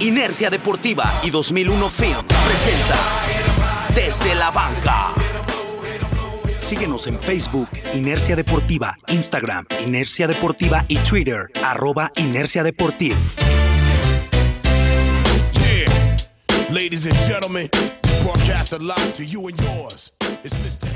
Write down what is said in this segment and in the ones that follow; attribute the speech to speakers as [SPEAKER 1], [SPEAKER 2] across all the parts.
[SPEAKER 1] Inercia Deportiva y 2001 Film presenta Desde la Banca. Síguenos en Facebook, Inercia Deportiva, Instagram, Inercia Deportiva y Twitter, arroba Inercia Deportiva.
[SPEAKER 2] Ladies and gentlemen, broadcast live to you and yours. It's Mr.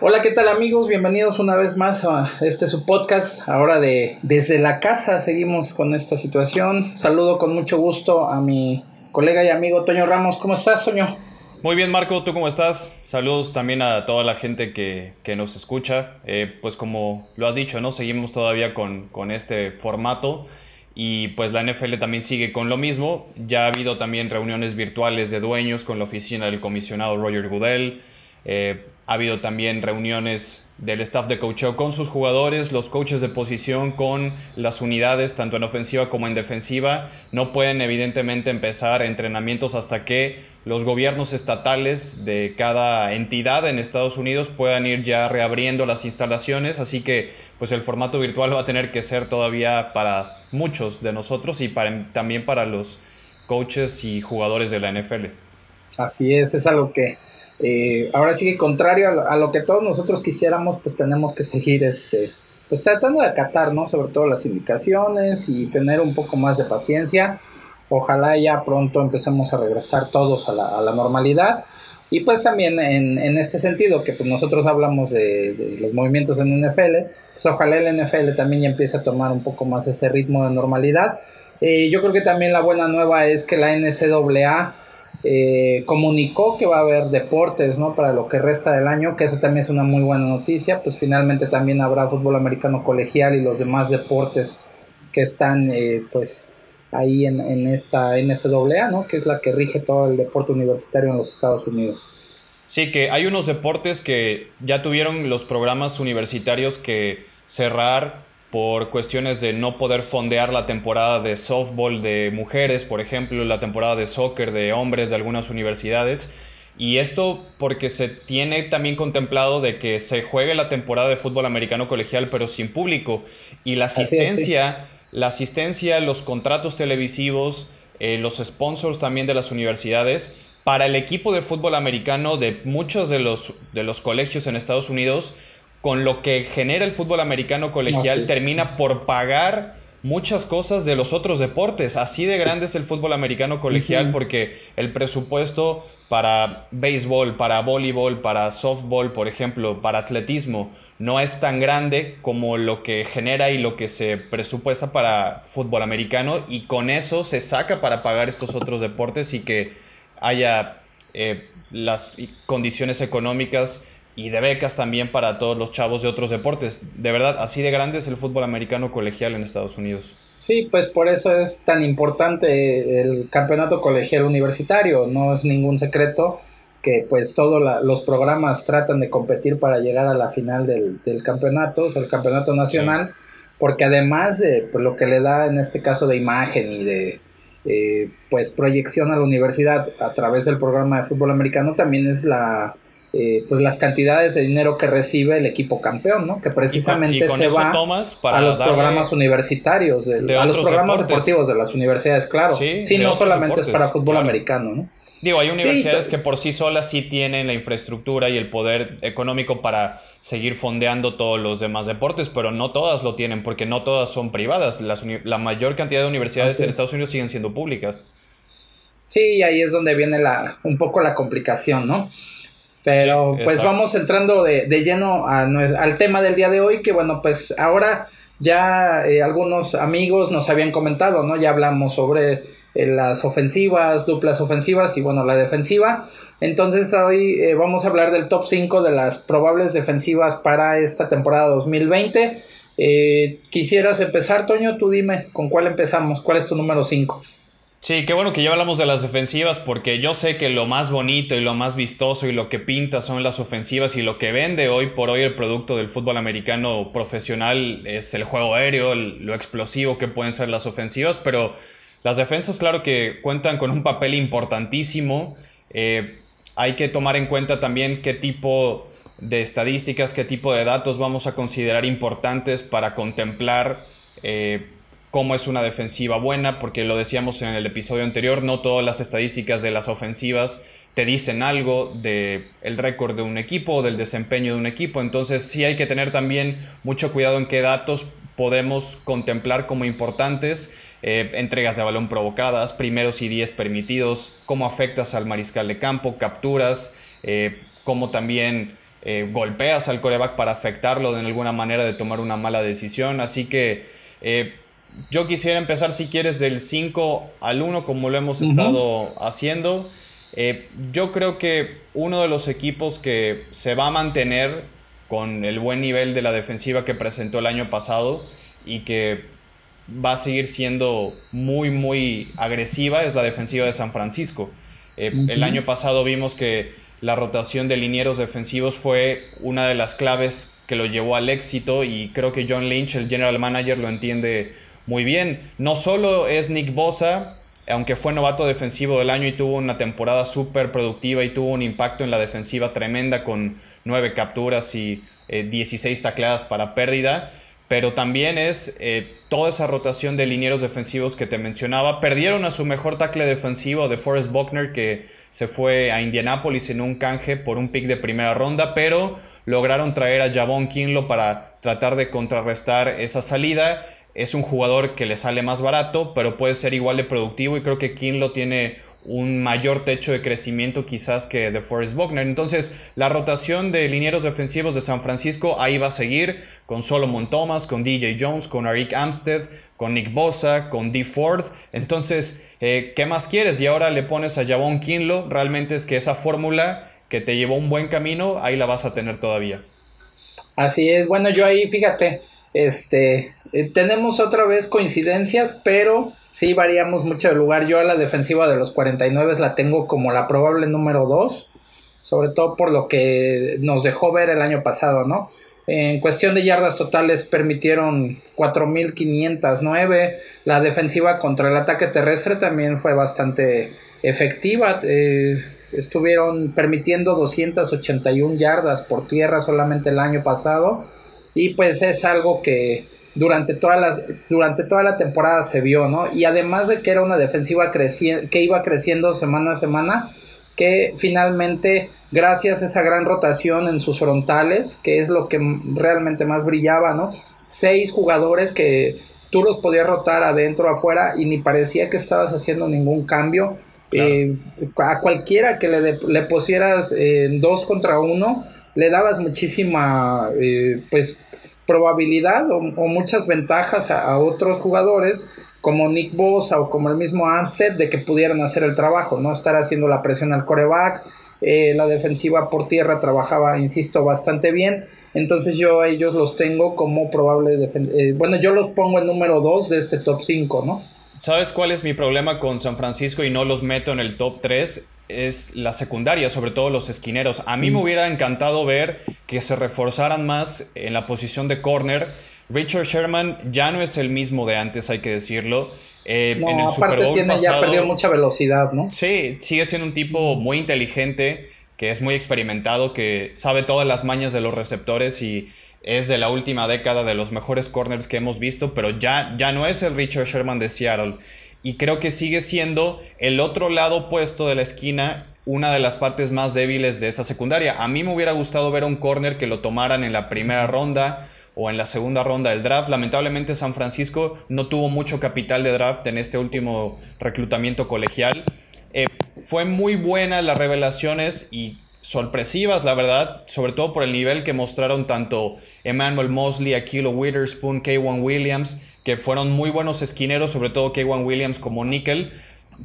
[SPEAKER 3] Hola, ¿qué tal amigos? Bienvenidos una vez más a este su podcast. Ahora de desde la casa seguimos con esta situación. Saludo con mucho gusto a mi colega y amigo Toño Ramos. ¿Cómo estás, Toño?
[SPEAKER 4] Muy bien, Marco, ¿tú cómo estás? Saludos también a toda la gente que, nos escucha. Eh, pues como lo has dicho, ¿no? Seguimos todavía con, con este formato y pues la NFL también sigue con lo mismo. Ya ha habido también reuniones virtuales de dueños con la oficina del comisionado Roger Goodell. Eh, ha habido también reuniones del staff de coacheo con sus jugadores, los coaches de posición con las unidades, tanto en ofensiva como en defensiva. No pueden evidentemente empezar entrenamientos hasta que los gobiernos estatales de cada entidad en Estados Unidos puedan ir ya reabriendo las instalaciones, así que pues el formato virtual va a tener que ser todavía para muchos de nosotros y para, también para los coaches y jugadores de la NFL.
[SPEAKER 3] Así es, es algo que eh, ahora sí que contrario a lo, que todos nosotros quisiéramos, pues tenemos que seguir este, pues tratando de acatar, ¿no? Sobre todo las indicaciones y tener un poco más de paciencia. Ojalá ya pronto empecemos a regresar todos a la, normalidad. Y pues también en, este sentido, que pues nosotros hablamos de, los movimientos en NFL, pues ojalá el NFL también ya empiece a tomar un poco más ese ritmo de normalidad. Eh, yo creo que también la buena nueva es que la NCAA eh, comunicó que va a haber deportes ¿no? para lo que resta del año, que esa también es una muy buena noticia, pues finalmente también habrá fútbol americano colegial y los demás deportes que están eh, pues ahí en, en esta NCAA, ¿no? que es la que rige todo el deporte universitario en los Estados Unidos.
[SPEAKER 4] Sí, que hay unos deportes que ya tuvieron los programas universitarios que cerrar por cuestiones de no poder fondear la temporada de softball de mujeres, por ejemplo, la temporada de soccer de hombres de algunas universidades. Y esto porque se tiene también contemplado de que se juegue la temporada de fútbol americano colegial pero sin público. Y la asistencia, la asistencia, los contratos televisivos, eh, los sponsors también de las universidades, para el equipo de fútbol americano de muchos de los, de los colegios en Estados Unidos, con lo que genera el fútbol americano colegial, termina por pagar muchas cosas de los otros deportes. Así de grande es el fútbol americano colegial porque el presupuesto para béisbol, para voleibol, para softball, por ejemplo, para atletismo, no es tan grande como lo que genera y lo que se presupuesta para fútbol americano y con eso se saca para pagar estos otros deportes y que haya eh, las condiciones económicas y de becas también para todos los chavos de otros deportes. De verdad, así de grande es el fútbol americano colegial en Estados Unidos.
[SPEAKER 3] Sí, pues por eso es tan importante el campeonato colegial universitario. No es ningún secreto que pues todos los programas tratan de competir para llegar a la final del, campeonato, o sea, el campeonato nacional, porque además de pues, lo que le da en este caso de imagen y de eh, pues proyección a la universidad a través del programa de fútbol americano, también es la eh, pues las cantidades de dinero que recibe el equipo campeón, ¿no? Que precisamente se va a los programas universitarios, a los programas deportivos de las universidades, claro. Sí, no solamente es para fútbol americano, ¿no?
[SPEAKER 4] Digo, hay universidades que por sí solas sí tienen la infraestructura y el poder económico para seguir fondeando todos los demás deportes, pero no todas lo tienen porque no todas son privadas. la mayor cantidad de universidades en Estados Unidos siguen siendo públicas.
[SPEAKER 3] Sí, ahí es donde viene la, un poco la complicación, ¿no? Pero pues vamos entrando de, lleno al tema del día de hoy, que bueno, pues ahora ya eh, algunos amigos nos habían comentado, ¿no? Ya hablamos sobre eh, las ofensivas, duplas ofensivas y bueno, la defensiva. Entonces hoy eh, vamos a hablar del top 5 de las probables defensivas para esta temporada 2020. quisieras empezar, Toño, tú dime, ¿con cuál empezamos? ¿Cuál es tu número 5?
[SPEAKER 4] Sí, qué bueno que ya hablamos de las defensivas porque yo sé que lo más bonito y lo más vistoso y lo que pinta son las ofensivas y lo que vende hoy por hoy el producto del fútbol americano profesional es el juego aéreo, lo explosivo que pueden ser las ofensivas, pero las defensas claro que cuentan con un papel importantísimo. Eh, hay que tomar en cuenta también qué tipo de estadísticas, qué tipo de datos vamos a considerar importantes para contemplar. Eh, cómo es una defensiva buena, porque lo decíamos en el episodio anterior, no todas las estadísticas de las ofensivas te dicen algo del el récord de un equipo o del desempeño de un equipo, entonces sí hay que tener también mucho cuidado en qué datos podemos contemplar como importantes, eh, entregas de balón provocadas, primeros y diez permitidos, cómo afectas al mariscal de campo, capturas, eh, cómo también eh, golpeas al coreback para afectarlo de alguna manera de tomar una mala decisión, así que yo quisiera empezar, si quieres, del 5 al 1, como lo hemos estado haciendo. Eh, yo creo que uno de los equipos que se va a mantener con el buen nivel de la defensiva que presentó el año pasado y que va a seguir siendo muy, muy agresiva es la defensiva de San Francisco. Eh, el año pasado vimos que la rotación de linieros defensivos fue una de las claves que lo llevó al éxito y creo que John Lynch, el general manager, lo entiende muy bien. No solo es Nick Bosa, aunque fue novato defensivo del año y tuvo una temporada súper productiva y tuvo un impacto en la defensiva tremenda con nueve capturas y 16 eh, tacleadas para pérdida, pero también es eh, toda esa rotación de linieros defensivos que te mencionaba. Perdieron a su mejor tackle defensivo de Forrest Buckner que se fue a Indianapolis en un canje por un pick de primera ronda, pero lograron traer a Javon Kinlo para tratar de contrarrestar esa salida es un jugador que le sale más barato, pero puede ser igual de productivo y creo que Kinlo tiene un mayor techo de crecimiento quizás que de Forrest Buckner. Entonces, la rotación de linieros defensivos de San Francisco ahí va a seguir con Solomon Thomas, con DJ Jones, con Arik Amstead, con Nick Bosa, con D. Ford. Entonces, eh, ¿qué más quieres? Y ahora le pones a Javon Kinlo. Realmente es que esa fórmula que te llevó un buen camino, ahí la vas a tener todavía.
[SPEAKER 3] Así es. Bueno, yo ahí, fíjate, este, eh, tenemos otra vez coincidencias, pero sí variamos mucho de lugar. Yo a la defensiva de los 49 la tengo como la probable número 2, sobre todo por lo que nos dejó ver el año pasado, ¿no? En cuestión de yardas totales permitieron 4.509. La defensiva contra el ataque terrestre también fue bastante efectiva. Eh, estuvieron permitiendo 281 yardas por tierra solamente el año pasado y pues es algo que durante toda la, durante toda la temporada se vio, ¿no? Y además de que era una defensiva que iba creciendo semana a semana, que finalmente, gracias a esa gran rotación en sus frontales, que es lo que realmente más brillaba, ¿no? Seis jugadores que tú los podías rotar adentro, afuera, y ni parecía que estabas haciendo ningún cambio. Eh, a cualquiera que le, le pusieras eh, dos contra uno, le dabas muchísima eh, pues probabilidad o, muchas ventajas a, otros jugadores como Nick Bosa o como el mismo Amstead de que pudieran hacer el trabajo, no estar haciendo la presión al coreback. Eh, la defensiva por tierra trabajaba, insisto, bastante bien. Entonces yo a ellos los tengo como probable eh, bueno, yo los pongo en número 2 de este top 5, ¿no?
[SPEAKER 4] ¿Sabes cuál es mi problema con San Francisco y no los meto en el top 3? Es la secundaria, sobre todo los esquineros. A mí me mm. hubiera encantado ver que se reforzaran más en la posición de corner. Richard Sherman ya no es el mismo de antes, hay que decirlo.
[SPEAKER 3] Eh, en el aparte tiene, ya perdió mucha velocidad, ¿no?
[SPEAKER 4] Sí, sigue siendo un tipo muy inteligente, que es muy experimentado, que sabe todas las mañas de los receptores y es de la última década de los mejores corners que hemos visto, pero ya, ya no es el Richard Sherman de Seattle y creo que sigue siendo el otro lado opuesto de la esquina una de las partes más débiles de esa secundaria. A mí me hubiera gustado ver un corner que lo tomaran en la primera ronda o en la segunda ronda del draft. Lamentablemente San Francisco no tuvo mucho capital de draft en este último reclutamiento colegial. Eh, fue muy buena las revelaciones y sorpresivas, la verdad, sobre todo por el nivel que mostraron tanto Emmanuel Mosley, Aquilo Witherspoon, K1 Williams, que fueron muy buenos esquineros, sobre todo K1 Williams como Nickel.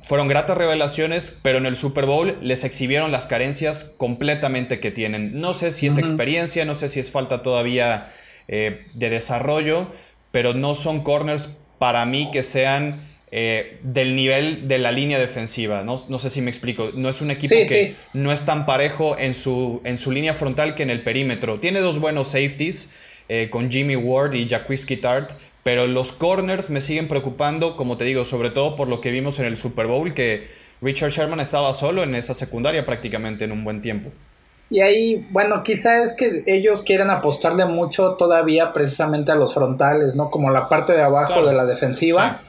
[SPEAKER 4] Fueron gratas revelaciones, pero en el Super Bowl les exhibieron las carencias completamente que tienen. No sé si es experiencia, no sé si es falta todavía eh, de desarrollo, pero no son corners para mí que sean eh, del nivel de la línea defensiva. No, sé si me explico. No es un equipo que no es tan parejo en su, en su línea frontal que en el perímetro. Tiene dos buenos safeties eh, con Jimmy Ward y Jacquisky Tart. Pero los corners me siguen preocupando, como te digo, sobre todo por lo que vimos en el Super Bowl, que Richard Sherman estaba solo en esa secundaria prácticamente en un buen tiempo.
[SPEAKER 3] Y ahí, bueno, quizá es que ellos quieren apostarle mucho todavía precisamente a los frontales, ¿no? Como la parte de abajo de la defensiva,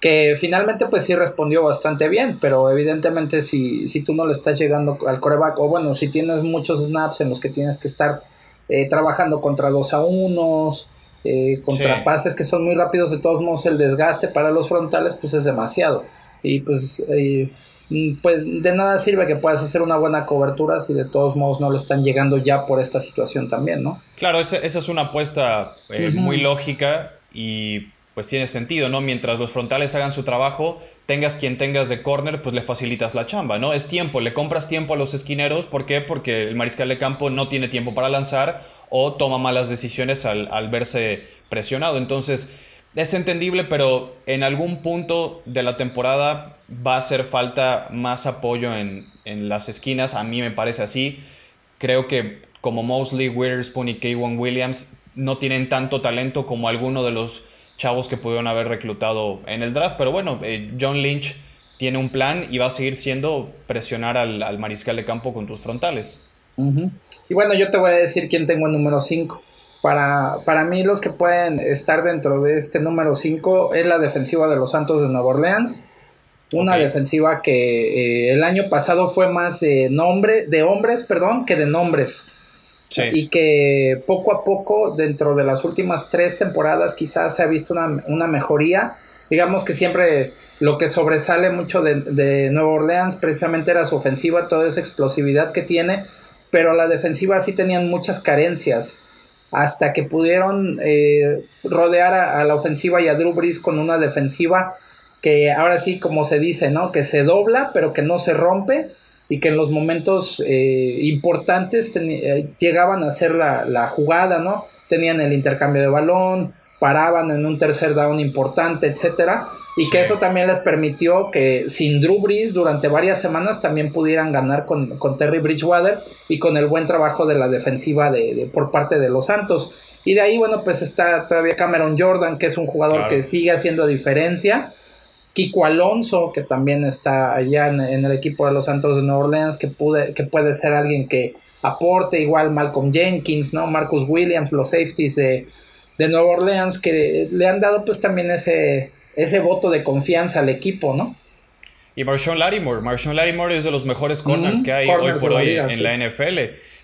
[SPEAKER 3] que finalmente pues sí respondió bastante bien, pero evidentemente si, si tú no le estás llegando al coreback, o bueno, si tienes muchos snaps en los que tienes que estar eh, trabajando contra dos a unos, eh, contra pases que son muy rápidos, de todos modos el desgaste para los frontales pues es demasiado. Y pues... Eh, Mm, pues de nada sirve que puedas hacer una buena cobertura si de todos modos no lo están llegando ya por esta situación también, ¿no?
[SPEAKER 4] Claro, esa, es una apuesta eh, muy lógica y pues tiene sentido, ¿no? Mientras los frontales hagan su trabajo, tengas quien tengas de corner, pues le facilitas la chamba, ¿no? Es tiempo, le compras tiempo a los esquineros, ¿por qué? Porque el mariscal de campo no tiene tiempo para lanzar o toma malas decisiones al, verse presionado. Entonces, es entendible, pero en algún punto de la temporada va a hacer falta más apoyo en, las esquinas. A mí me parece así. Creo que como Mosley, Witherspoon y Kaywan Williams no tienen tanto talento como alguno de los chavos que pudieron haber reclutado en el draft. Pero bueno, eh, John Lynch tiene un plan y va a seguir siendo presionar al, mariscal de campo con tus frontales.
[SPEAKER 3] Y bueno, yo te voy a decir quién tengo en número 5. Para, para mí los que pueden estar dentro de este número 5 es la defensiva de los Santos de Nueva Orleans. Una defensiva que eh, el año pasado fue más de nombre, de hombres, perdón, que de nombres. Y que poco a poco, dentro de las últimas tres temporadas, quizás se ha visto una, mejoría. Digamos que siempre lo que sobresale mucho de, de Nueva Orleans precisamente era su ofensiva, toda esa explosividad que tiene, pero la defensiva sí tenían muchas carencias hasta que pudieron eh, rodear a, la ofensiva y a Drew Brees con una defensiva que ahora sí, como se dice, ¿no? Que se dobla, pero que no se rompe y que en los momentos eh, importantes eh, llegaban a hacer la, la, jugada, ¿no? Tenían el intercambio de balón, paraban en un tercer down importante, etcétera. Y que eso también les permitió que sin Drew Brees durante varias semanas también pudieran ganar con, Terry Bridgewater y con el buen trabajo de la defensiva de, por parte de los Santos. Y de ahí, bueno, pues está todavía Cameron Jordan, que es un jugador que sigue haciendo diferencia. Kiko Alonso, que también está allá en, el equipo de los Santos de Nueva Orleans, que, pude, que puede ser alguien que aporte, igual Malcolm Jenkins, ¿no? Marcus Williams, los safeties de, de Nueva Orleans, que le han dado pues también ese ese voto de confianza al equipo, ¿no?
[SPEAKER 4] Y Marshawn Lattimore. Marshawn Lattimore es de los mejores corners que hay hoy por hoy en la NFL.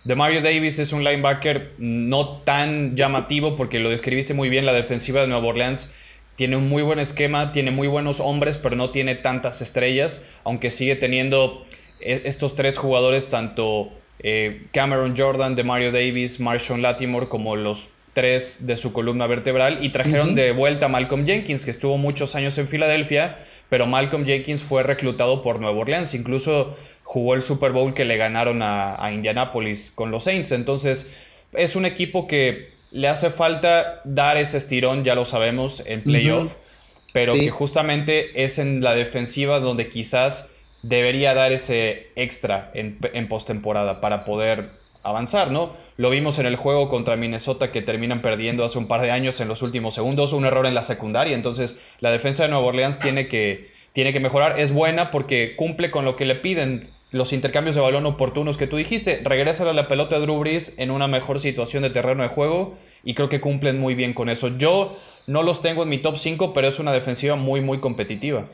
[SPEAKER 4] De Mario Davis es un linebacker no tan llamativo porque lo describiste muy bien. La defensiva de Nueva Orleans tiene un muy buen esquema, tiene muy buenos hombres, pero no tiene tantas estrellas, aunque sigue teniendo e, estos tres jugadores, tanto eh, Cameron Jordan, de Mario Davis, Marshawn Lattimore, como los tres de su columna vertebral y trajeron de vuelta a Malcolm Jenkins, que estuvo muchos años en Filadelfia, pero Malcolm Jenkins fue reclutado por Nueva Orleans, incluso jugó el Super Bowl que le ganaron a, Indianapolis con los Saints, entonces es un equipo que le hace falta dar ese estirón, ya lo sabemos, en playoff, pero que justamente es en la defensiva donde quizás debería dar ese extra en, en postemporada para poder avanzar, ¿no? Lo vimos en el juego contra Minnesota que terminan perdiendo hace un par de años en los últimos segundos, un error en la secundaria, entonces la defensa de Nueva Orleans tiene que, tiene que mejorar, es buena porque cumple con lo que le piden los intercambios de balón oportunos que tú dijiste, regresa a la pelota de Drew Brees en una mejor situación de terreno de juego y creo que cumplen muy bien con eso. Yo no los tengo en mi top 5, pero es una defensiva muy, muy competitiva.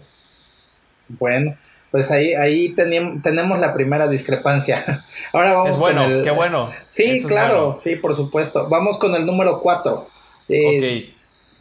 [SPEAKER 3] Bueno, pues ahí, ahí tenemos la primera discrepancia. Ahora vamos
[SPEAKER 4] es bueno, con el. Qué bueno.
[SPEAKER 3] Sí, claro, sí, por supuesto. Vamos con el número 4. Eh,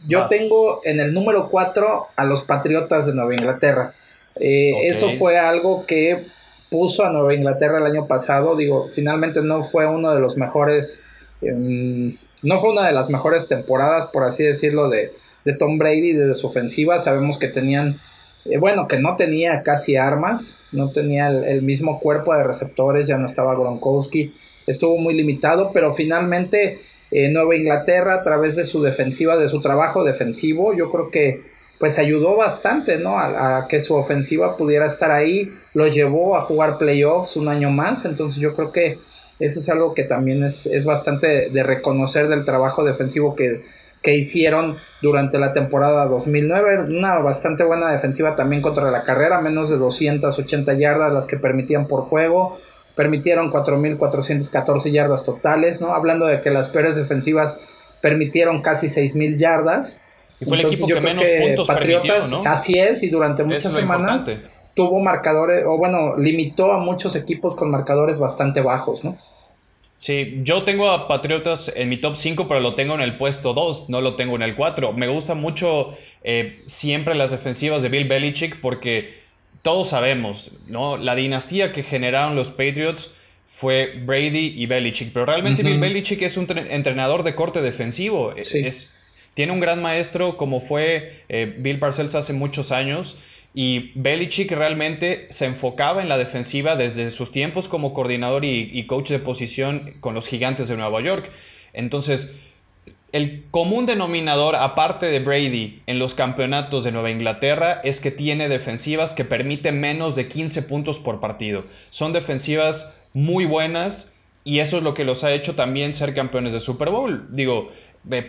[SPEAKER 3] yo tengo en el número 4 a los Patriotas de Nueva Inglaterra. Eh, eso fue algo que puso a Nueva Inglaterra el año pasado. Digo, finalmente no fue uno de los mejores. Em, no fue una de las mejores temporadas, por así decirlo, de, de Tom Brady, de su ofensiva. Sabemos que tenían eh, bueno, que no tenía casi armas, no tenía el, mismo cuerpo de receptores, ya no estaba Gronkowski, estuvo muy limitado, pero finalmente eh, Nueva Inglaterra a través de su defensiva, de su trabajo defensivo, yo creo que pues ayudó bastante, ¿no? A, que su ofensiva pudiera estar ahí, lo llevó a jugar playoffs un año más, entonces yo creo que eso es algo que también es, es bastante de reconocer del trabajo defensivo que, que hicieron durante la temporada 2009. Una bastante buena defensiva también contra la carrera, menos de 280 yardas las que permitían por juego. permitieron 4.414 yardas totales, ¿no? Hablando de que las peores defensivas permitieron casi 6.000 yardas.
[SPEAKER 4] Y fue el equipo que menos puntos Patriotas, ¿no?
[SPEAKER 3] Así es, y durante muchas semanas tuvo marcadores, o bueno, limitó a muchos equipos con marcadores bastante bajos, ¿no?
[SPEAKER 4] Sí, yo tengo a Patriotas en mi top 5, pero lo tengo en el puesto 2, no lo tengo en el 4. Me gustan mucho eh, siempre las defensivas de Bill Belichick porque todos sabemos, ¿no? La dinastía que generaron los Patriots fue Brady y Belichick, pero realmente Bill Belichick es un entrenador de corte defensivo. Es, tiene un gran maestro como fue eh, Bill Parcells hace muchos años y Belichick realmente se enfocaba en la defensiva desde sus tiempos como coordinador y, coach de posición con los gigantes de Nueva York. Entonces, el común denominador, aparte de Brady en los campeonatos de Nueva Inglaterra, es que tiene defensivas que permiten menos de 15 puntos por partido. Son defensivas muy buenas y eso es lo que los ha hecho también ser campeones de Super Bowl. Digo,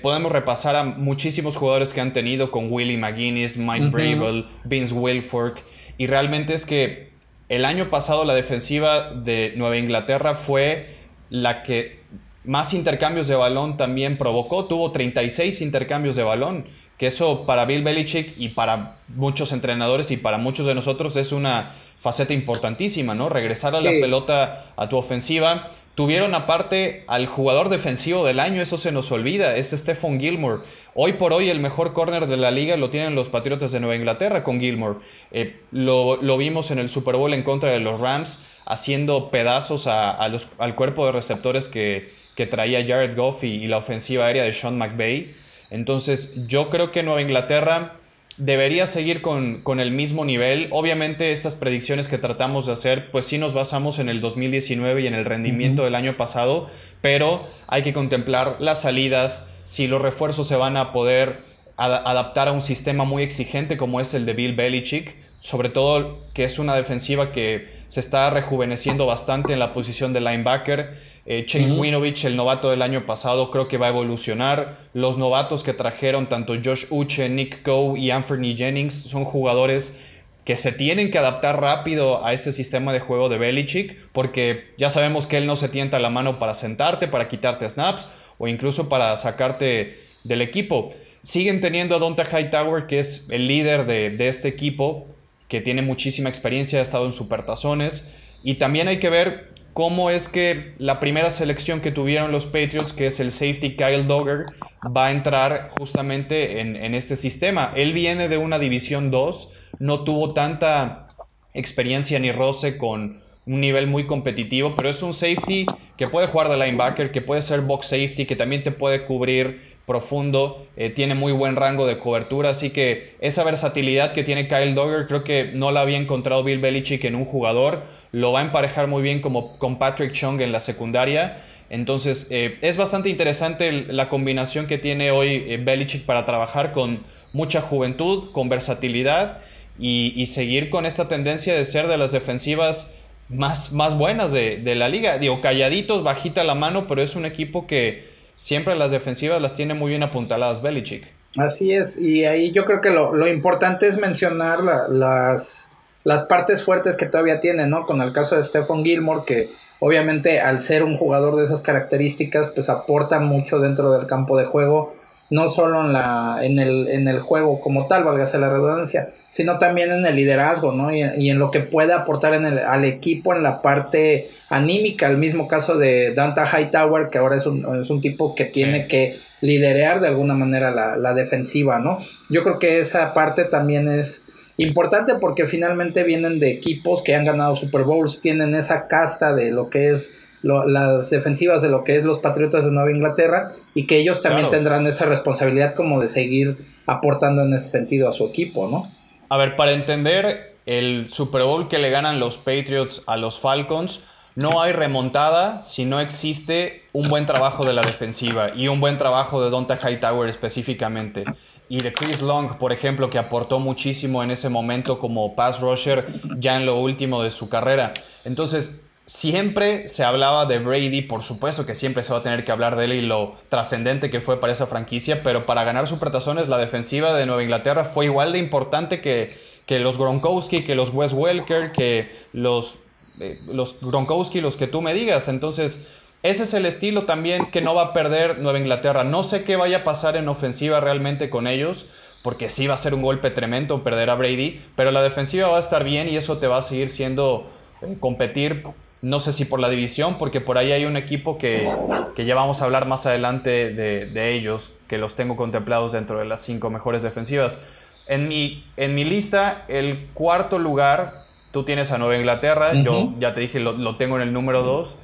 [SPEAKER 4] podemos repasar a muchísimos jugadores que han tenido con Willie McGuinness, Mike uh Vince Wilfork, y realmente es que el año pasado la defensiva de Nueva Inglaterra fue la que más intercambios de balón también provocó, tuvo 36 intercambios de balón, que eso para Bill Belichick y para muchos entrenadores y para muchos de nosotros es una faceta importantísima, ¿no? Regresar a la pelota a tu ofensiva Tuvieron aparte al jugador defensivo del año, eso se nos olvida, es Stephon Gilmore. Hoy por hoy el mejor corner de la liga lo tienen los Patriotas de Nueva Inglaterra con Gilmore. Eh, lo, vimos en el Super Bowl en contra de los Rams, haciendo pedazos a, los, al cuerpo de receptores que, que traía Jared Goff y, la ofensiva aérea de Sean McVay. Entonces yo creo que Nueva Inglaterra debería seguir con, el mismo nivel. Obviamente estas predicciones que tratamos de hacer, pues sí nos basamos en el 2019 y en el rendimiento del año pasado, pero hay que contemplar las salidas, si los refuerzos se van a poder adaptar a un sistema muy exigente como es el de Bill Belichick, sobre todo que es una defensiva que se está rejuveneciendo bastante en la posición de linebacker eh, Chase Winovich, el novato del año pasado, creo que va a evolucionar. Los novatos que trajeron, tanto Josh Uche, Nick Coe y Anthony Jennings, son jugadores que se tienen que adaptar rápido a este sistema de juego de Belichick, porque ya sabemos que él no se tienta la mano para sentarte, para quitarte snaps o incluso para sacarte del equipo. Siguen teniendo a Donta Hightower, que es el líder de, de este equipo, que tiene muchísima experiencia, ha estado en supertazones. Y también hay que ver cómo es que la primera selección que tuvieron los Patriots, que es el safety Kyle Dogger, va a entrar justamente en, este sistema. Él viene de una División 2, no tuvo tanta experiencia ni roce con un nivel muy competitivo, pero es un safety que puede jugar de linebacker, que puede ser box safety, que también te puede cubrir profundo, eh, tiene muy buen rango de cobertura, así que esa versatilidad que tiene Kyle Dogger creo que no la había encontrado Bill Belichick en un jugador, lo va a emparejar muy bien como con Patrick Chung en la secundaria, entonces eh, es bastante interesante la combinación que tiene hoy eh, Belichick para trabajar con mucha juventud, con versatilidad y, seguir con esta tendencia de ser de las defensivas más, más buenas de, de la liga. Digo, calladitos, bajita la mano, pero es un equipo que siempre las defensivas las tiene muy bien apuntaladas Belichick.
[SPEAKER 3] Así es, y ahí yo creo que lo, importante es mencionar las, las partes fuertes que todavía tiene, ¿no? Con el caso de Stephon Gilmore, que obviamente al ser un jugador de esas características, pues aporta mucho dentro del campo de juego no solo en, la, en, el, en el juego como tal, válgase la redundancia, sino también en el liderazgo, ¿no? Y, en lo que puede aportar en el, al equipo en la parte anímica. El mismo caso de Danta Hightower, que ahora es un, es un tipo que tiene que liderear de alguna manera la, la defensiva, ¿no? Yo creo que esa parte también es importante porque finalmente vienen de equipos que han ganado Super Bowls, tienen esa casta de lo que es las defensivas de lo que es los Patriotas de Nueva Inglaterra y que ellos también tendrán esa responsabilidad como de seguir aportando en ese sentido a su equipo, ¿no?
[SPEAKER 4] A ver, para entender el Super Bowl que le ganan los Patriots a los Falcons, no hay remontada si no existe un buen trabajo de la defensiva y un buen trabajo de Donta Hightower específicamente. Y de Chris Long, por ejemplo, que aportó muchísimo en ese momento como pass rusher ya en lo último de su carrera. Entonces, Siempre se hablaba de Brady, por supuesto que siempre se va a tener que hablar de él y lo trascendente que fue para esa franquicia, pero para ganar supertazones la defensiva de Nueva Inglaterra fue igual de importante que, que los Gronkowski, que los Wes Welker, que los eh, los Gronkowski, los que tú me digas. Entonces, ese es el estilo también que no va a perder Nueva Inglaterra. No sé qué vaya a pasar en ofensiva realmente con ellos, porque sí va a ser un golpe tremendo perder a Brady, pero la defensiva va a estar bien y eso te va a seguir siendo eh, competir. No sé si por la división, porque por ahí hay un equipo que, ya vamos a hablar más adelante de, ellos, que los tengo contemplados dentro de las cinco mejores defensivas. En mi, en mi lista, el cuarto lugar, tú tienes a Nueva Inglaterra, yo ya te dije, lo, lo tengo en el número dos,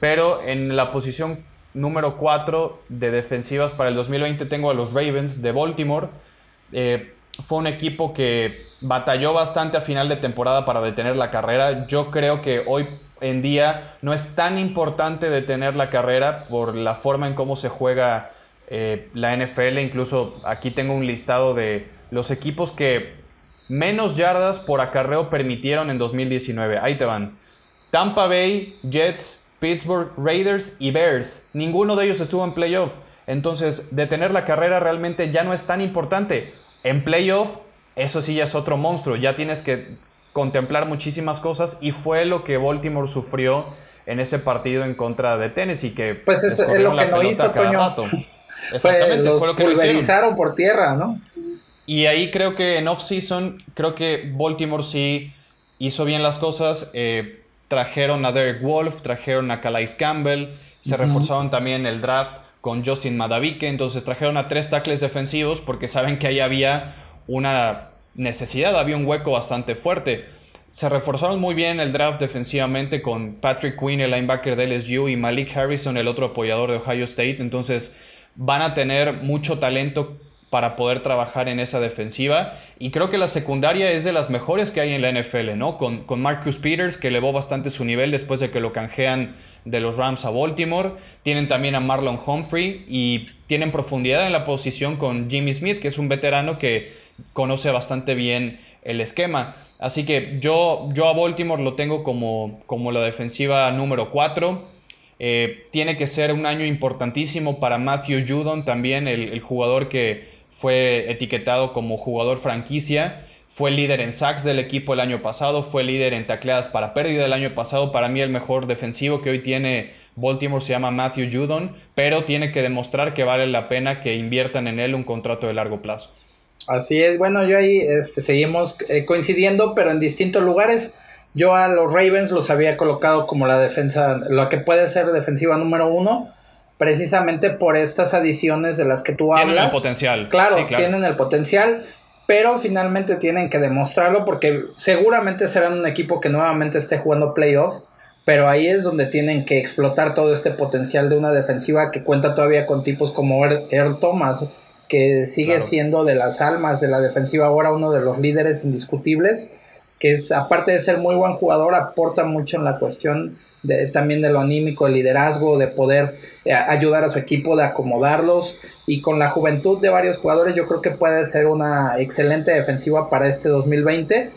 [SPEAKER 4] pero en la posición número 4 de defensivas para el 2020 tengo a los Ravens de Baltimore. Eh, fue un equipo que batalló bastante a final de temporada para detener la carrera. Yo creo que hoy en día no es tan importante detener la carrera por la forma en cómo se juega eh, la NFL. Incluso aquí tengo un listado de los equipos que menos yardas por acarreo permitieron en 2019. Ahí te van. Tampa Bay, Jets, Pittsburgh, Raiders y Bears. Ninguno de ellos estuvo en playoff. Entonces, detener la carrera realmente ya no es tan importante. En playoff, eso sí ya es otro monstruo. Ya tienes que contemplar muchísimas cosas y fue lo que Baltimore sufrió en ese partido en contra de Tennessee. Que
[SPEAKER 3] pues es lo que no hizo, Toño. Exactamente, fue, lo que pulverizaron por tierra, ¿no?
[SPEAKER 4] Y ahí creo que en off-season, creo que Baltimore sí hizo bien las cosas. Eh, trajeron a Derek Wolf, trajeron a Calais Campbell, se reforzaron también el draft con Justin Madavike, entonces trajeron a tres tackles defensivos porque saben que ahí había una necesidad, había un hueco bastante fuerte. Se reforzaron muy bien el draft defensivamente con Patrick Quinn, el linebacker de LSU, y Malik Harrison, el otro apoyador de Ohio State. Entonces van a tener mucho talento para poder trabajar en esa defensiva. Y creo que la secundaria es de las mejores que hay en la NFL, ¿no? Con, con Marcus Peters, que elevó bastante su nivel después de que lo canjean de los Rams a Baltimore. Tienen también a Marlon Humphrey y tienen profundidad en la posición con Jimmy Smith, que es un veterano que conoce bastante bien el esquema. Así que yo, yo a Baltimore lo tengo como, como la defensiva número 4. Eh, tiene que ser un año importantísimo para Matthew Judon, también el jugador que, fue etiquetado como jugador franquicia, fue líder en sacks del equipo el año pasado, fue líder en tacleadas para pérdida el año pasado, para mí el mejor defensivo que hoy tiene Baltimore se llama Matthew Judon, pero tiene que demostrar que vale la pena que inviertan en él un contrato de largo plazo.
[SPEAKER 3] Así es, bueno, yo ahí este, seguimos eh, coincidiendo, pero en distintos lugares. Yo a los Ravens los había colocado como la defensa, lo que puede ser defensiva número uno precisamente por estas adiciones de las que tú hablas.
[SPEAKER 4] Tienen el potencial.
[SPEAKER 3] Claro, tienen el potencial, pero finalmente tienen que demostrarlo porque seguramente serán un equipo que nuevamente esté jugando playoff, pero ahí es donde tienen que explotar todo este potencial de una defensiva que cuenta todavía con tipos como Earl Thomas, que sigue siendo de las almas de la defensiva ahora uno de los líderes indiscutibles que es aparte de ser muy buen jugador aporta mucho en la cuestión de, también de lo anímico, el liderazgo, de poder eh, ayudar a su equipo, de acomodarlos. Y con la juventud de varios jugadores yo creo que puede ser una excelente defensiva para este 2020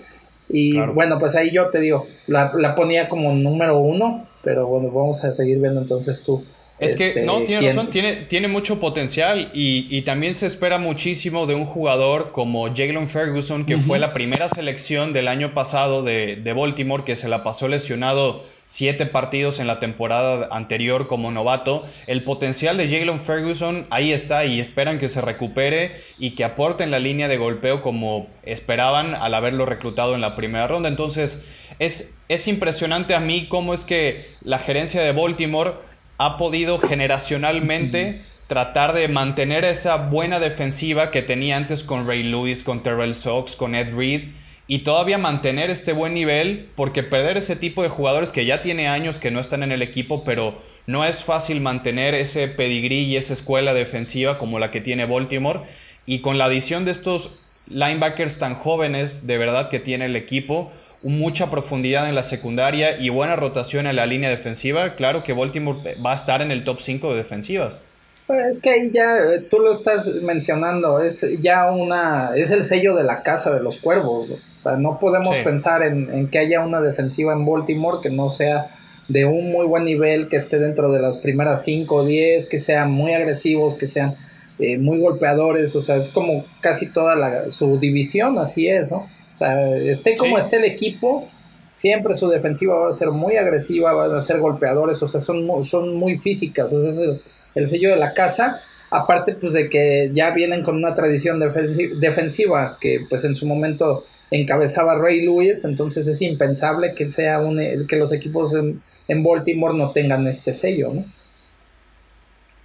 [SPEAKER 3] y bueno pues ahí yo te digo la, la ponía como número uno pero bueno vamos a seguir viendo entonces tú
[SPEAKER 4] es que, este, no, tiene razón, tiene, tiene mucho potencial y, también se espera muchísimo de un jugador como Jalen Ferguson, que fue la primera selección del año pasado de, de, Baltimore, que se la pasó lesionado siete partidos en la temporada anterior como novato. El potencial de Jalen Ferguson ahí está y esperan que se recupere y que aporte en la línea de golpeo como esperaban al haberlo reclutado en la primera ronda. Entonces, es, es impresionante a mí cómo es que la gerencia de Baltimore ha podido generacionalmente tratar de mantener esa buena defensiva que tenía antes con Ray Lewis, con Terrell Sox, con Ed Reed y todavía mantener este buen nivel porque perder ese tipo de jugadores que ya tiene años que no están en el equipo pero no es fácil mantener ese pedigrí y esa escuela defensiva como la que tiene Baltimore. Y con la adición de estos linebackers tan jóvenes de verdad que tiene el equipo mucha profundidad en la secundaria y buena rotación en la línea defensiva, claro que Baltimore va a estar en el top 5 de defensivas.
[SPEAKER 3] Pues es que ahí ya, eh, tú lo estás mencionando, es ya una, es el sello de la casa de los cuervos. O sea, no podemos pensar en, que haya una defensiva en Baltimore que no sea de un muy buen nivel, que esté dentro de las primeras 5 o 10, que sean muy agresivos, que sean eh, muy golpeadores, o sea, es como casi toda la, su división, así es, ¿no? Sea, esté como esté el equipo, siempre su defensiva va a ser muy agresiva, van a ser golpeadores, o sea, son muy, son muy físicas, o sea, es el, el sello de la casa. Aparte, pues de que ya vienen con una tradición defensiva que pues en su momento encabezaba Ray Lewis, entonces es impensable que sea un, que los equipos en, en Baltimore no tengan este sello, ¿no?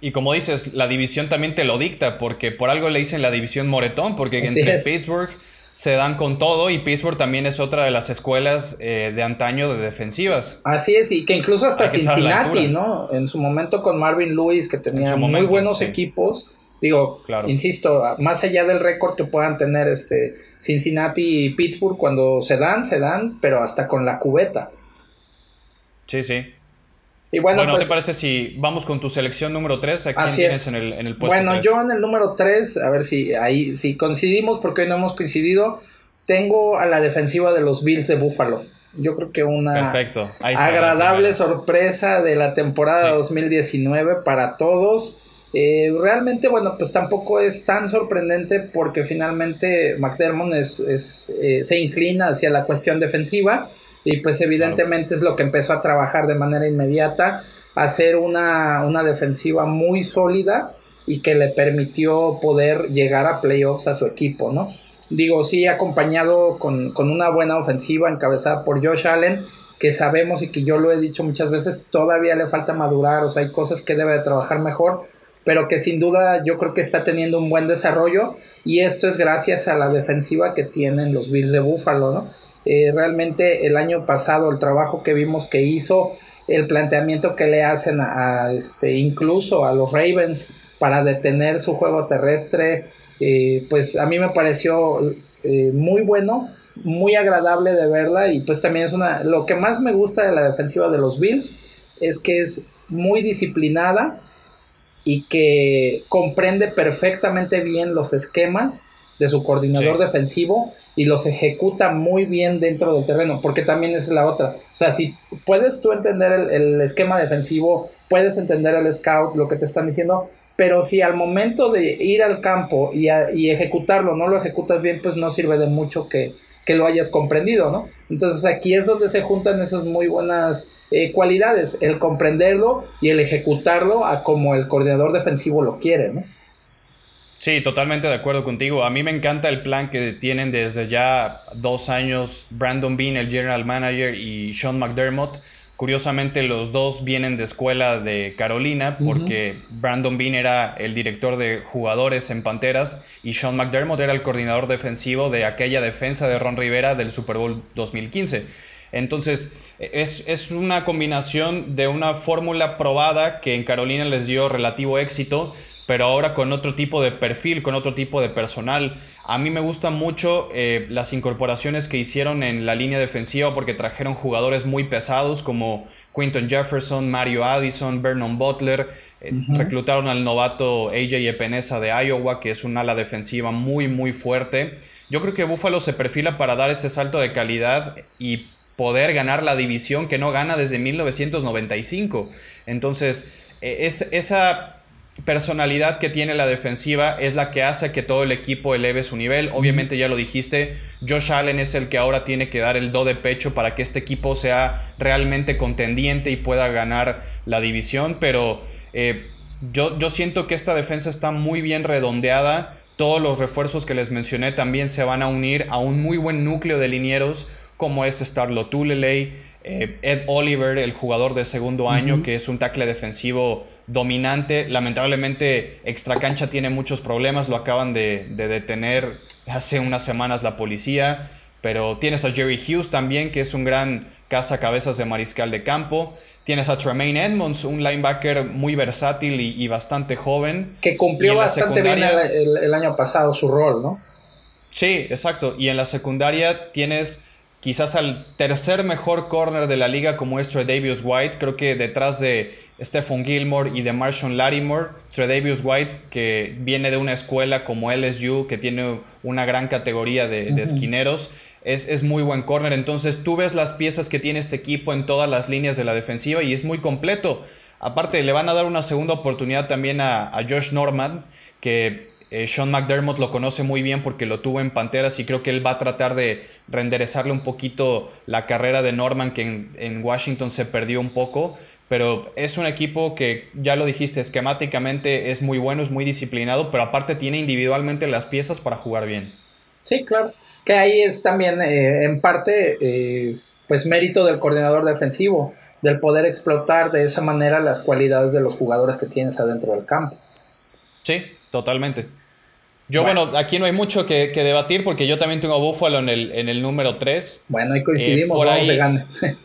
[SPEAKER 4] Y como dices, la división también te lo dicta, porque por algo le dicen la división Moretón, porque entre Pittsburgh se dan con todo y Pittsburgh también es otra de las escuelas eh, de antaño de defensivas.
[SPEAKER 3] Así es, y que incluso hasta Cincinnati, ¿no? En su momento con Marvin Lewis, que tenía muy buenos equipos. Digo, insisto, más allá del récord que puedan tener este Cincinnati y Pittsburgh, cuando se dan, se dan, pero hasta con la cubeta.
[SPEAKER 4] Sí, sí.
[SPEAKER 3] Y bueno,
[SPEAKER 4] ¿te pues parece si vamos con tu selección número 3? ¿A quién tienes en el, en el
[SPEAKER 3] puesto Bueno, yo en el número 3, a ver si ahí si coincidimos, porque hoy no hemos coincidido, tengo a la defensiva de los Bills de Buffalo. Yo creo que una agradable sorpresa de la temporada 2019 para todos. Eh, realmente, bueno, pues tampoco es tan sorprendente porque finalmente McDermott es, es eh, se inclina hacia la cuestión defensiva y pues evidentemente es lo que empezó a trabajar de manera inmediata, hacer una, una defensiva muy sólida y que le permitió poder llegar a playoffs a su equipo, ¿no? Digo, sí, acompañado con, con una buena ofensiva encabezada por Josh Allen, que sabemos y que yo lo he dicho muchas veces, todavía le falta madurar, o sea, hay cosas que debe de trabajar mejor, pero que sin duda yo creo que está teniendo un buen desarrollo y esto es gracias a la defensiva que tienen los Bills de Buffalo, ¿no? Eh, realmente el año pasado el trabajo que vimos que hizo, el planteamiento que le hacen a, este, incluso a los Ravens para detener su juego terrestre, eh, pues a mí me pareció eh, muy bueno, muy agradable de verla y pues también es una, lo que más me gusta de la defensiva de los Bills es que es muy disciplinada y que comprende perfectamente bien los esquemas de su coordinador defensivo y los ejecuta muy bien dentro del terreno, porque también es la otra. O sea, si puedes tú entender el, esquema defensivo, puedes entender el scout, lo que te están diciendo, pero si al momento de ir al campo y, y ejecutarlo no lo ejecutas bien, pues no sirve de mucho que, que, lo hayas comprendido, ¿no? Entonces aquí es donde se juntan esas muy buenas eh, cualidades, el comprenderlo y el ejecutarlo a como el coordinador defensivo lo quiere, ¿no?
[SPEAKER 4] Sí, totalmente de acuerdo contigo. A mí me encanta el plan que tienen desde ya dos años Brandon Bean, el general manager, y Sean McDermott. Curiosamente, los dos vienen de escuela de Carolina, porque Brandon Bean era el director de jugadores en Panteras y Sean McDermott era el coordinador defensivo de aquella defensa de Ron Rivera del Super Bowl 2015. Entonces, es, es una combinación de una fórmula probada que en Carolina les dio relativo éxito pero ahora con otro tipo de perfil, con otro tipo de personal. A mí me gustan mucho eh, las incorporaciones que hicieron en la línea defensiva porque trajeron jugadores muy pesados como Quinton Jefferson, Mario Addison, Vernon Butler. Eh, reclutaron al novato AJ Epenesa de Iowa, que es un ala defensiva muy, muy fuerte. Yo creo que Buffalo se perfila para dar ese salto de calidad y poder ganar la división que no gana desde 1995. Entonces, e, es, esa personalidad que tiene la defensiva es la que hace que todo el equipo eleve su nivel. Obviamente ya lo dijiste, Josh Allen es el que ahora tiene que dar el do de pecho para que este equipo sea realmente contendiente y pueda ganar la división, pero eh, yo, yo siento que esta defensa está muy bien redondeada. Todos los refuerzos que les mencioné también se van a unir a un muy buen núcleo de linieros como es Starlo Tuleley, eh, Ed Oliver, el jugador de segundo año, que es un tackle defensivo dominante. Lamentablemente, Extracancha tiene muchos problemas, lo acaban de, detener hace unas semanas la policía. Pero tienes a Jerry Hughes también, que es un gran cabezas de mariscal de campo. Tienes a Tremaine Edmonds, un linebacker muy versátil y, bastante joven.
[SPEAKER 3] Que cumplió bastante bien el, año pasado su rol, ¿no?
[SPEAKER 4] Sí, exacto. Y en la secundaria tienes quizás al tercer mejor corner de la liga como es Davis White. Creo que detrás de Stephen Gilmore y de Marshall Larimore, Tredavious White, que viene de una escuela como LSU, que tiene una gran categoría de, esquineros, es, es, muy buen corner. Entonces tú ves las piezas que tiene este equipo en todas las líneas de la defensiva y es muy completo. Aparte, le van a dar una segunda oportunidad también a, Josh Norman, que eh, Sean McDermott lo conoce muy bien porque lo tuvo en Panteras y creo que él va a tratar de renderezarle un poquito la carrera de Norman que en, Washington se perdió un poco. Pero es un equipo que, ya lo dijiste, esquemáticamente es muy bueno, es muy disciplinado, pero aparte tiene individualmente las piezas para jugar bien.
[SPEAKER 3] Sí, claro. Que ahí es también eh, en parte eh, pues mérito del coordinador defensivo, del poder explotar de esa manera las cualidades de los jugadores que tienes adentro del campo.
[SPEAKER 4] Sí, totalmente. Yo, bueno, aquí no hay mucho que, debatir porque yo también tengo a Buffalo en el, en el número 3.
[SPEAKER 3] Bueno, ahí coincidimos, eh, vamos de gane.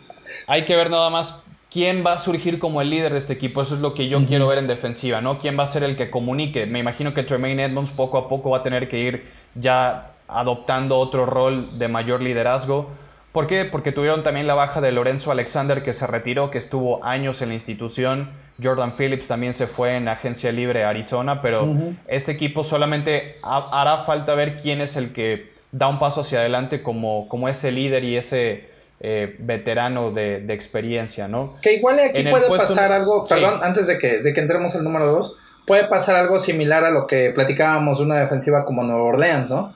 [SPEAKER 4] hay que ver nada más quién va a surgir como el líder de este equipo. Eso es lo que yo quiero ver en defensiva, ¿no? ¿Quién va a ser el que comunique? Me imagino que Tremaine Edmonds poco a poco va a tener que ir ya adoptando otro rol de mayor liderazgo. ¿Por qué? Porque tuvieron también la baja de Lorenzo Alexander que se retiró, que estuvo años en la institución. Jordan Phillips también se fue en agencia libre a Arizona, pero este equipo solamente hará falta ver quién es el que da un paso hacia adelante como, como ese líder y ese eh, veterano de, experiencia, ¿no?
[SPEAKER 3] Que igual aquí puede pasar algo, perdón, antes de que, de que entremos al número dos, puede pasar algo similar a lo que platicábamos de una defensiva como Nueva Orleans, ¿no?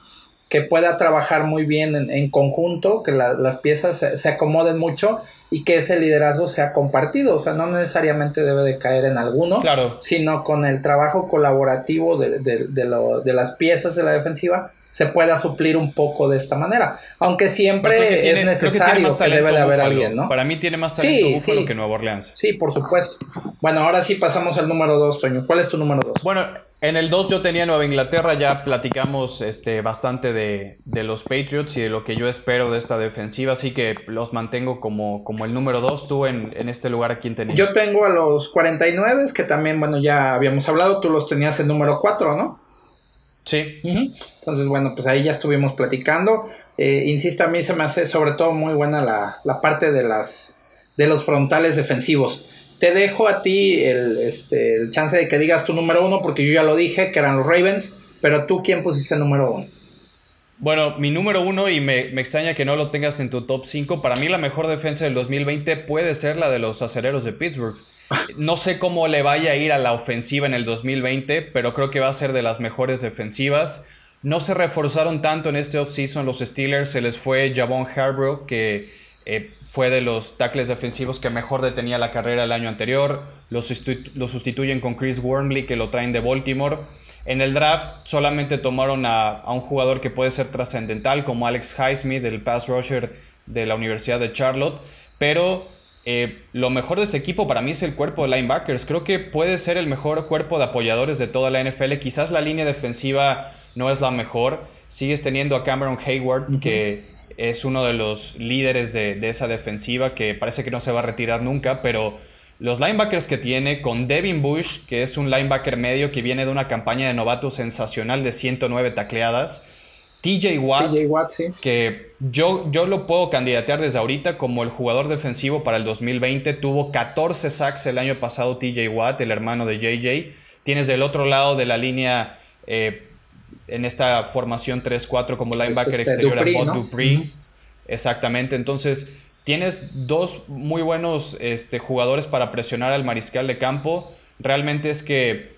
[SPEAKER 3] Que pueda trabajar muy bien en, conjunto, que las piezas se, acomoden mucho y que ese liderazgo sea compartido, o sea, no necesariamente debe de caer en alguno,
[SPEAKER 4] claro.
[SPEAKER 3] sino con el trabajo colaborativo de, de, las piezas de la defensiva se pueda suplir un poco de esta manera, aunque siempre es necesario que, debe de haber alguien, ¿no?
[SPEAKER 4] Para mí tiene más talento Buffalo que Nueva Orleans.
[SPEAKER 3] Sí, por supuesto. Bueno, ahora sí pasamos al número dos, Toño. ¿Cuál es tu número dos?
[SPEAKER 4] Bueno, en el 2 yo tenía Nueva Inglaterra, ya platicamos este, bastante de, los Patriots y de lo que yo espero de esta defensiva, así que los mantengo como, como el número 2. Tú en, este lugar, ¿a quién tenías?
[SPEAKER 3] Yo tengo a los 49, que también, bueno, ya habíamos hablado, tú los tenías en número 4, ¿no?
[SPEAKER 4] Sí.
[SPEAKER 3] Entonces, bueno, pues ahí ya estuvimos platicando. Eh, insisto, a mí se me hace sobre todo muy buena la, la parte de, las, de los frontales defensivos te dejo a ti el, este, el chance de que digas tu número uno, porque yo ya lo dije, que eran los Ravens, pero tú, ¿quién pusiste número uno?
[SPEAKER 4] Bueno, mi número uno, y me, extraña que no lo tengas en tu top 5, para mí la mejor defensa del 2020 puede ser la de los acereros de Pittsburgh. No sé cómo le vaya a ir a la ofensiva en el 2020, pero creo que va a ser de las mejores defensivas. No se reforzaron tanto en este offseason los Steelers, se les fue Javon Harborough, que eh, fue de los tackles defensivos que mejor detenía la carrera el año anterior. Lo, sustituyen con Chris Wormley, que lo traen de Baltimore. En el draft solamente tomaron a, un jugador que puede ser trascendental, como Alex Highsmith, el pass rusher de la Universidad de Charlotte. Pero eh, lo mejor de este equipo para mí es el cuerpo de linebackers. Creo que puede ser el mejor cuerpo de apoyadores de toda la NFL. Quizás la línea defensiva no es la mejor. Sigues teniendo a Cameron Hayward, que es uno de los líderes de, esa defensiva que parece que no se va a retirar nunca, pero los linebackers que tiene con Devin Bush, que es un linebacker medio que viene de una campaña de novato sensacional de 109 tacleadas, TJ Watt, que yo, yo lo puedo candidatear desde ahorita como el jugador defensivo para el 2020, tuvo 14 sacks el año pasado TJ Watt, el hermano de JJ, tienes del otro lado de la línea... Eh, en esta formación 3-4 como linebacker este exterior a Bob Dupree. Exactamente, entonces tienes dos muy buenos este, jugadores para presionar al mariscal de campo. Realmente es que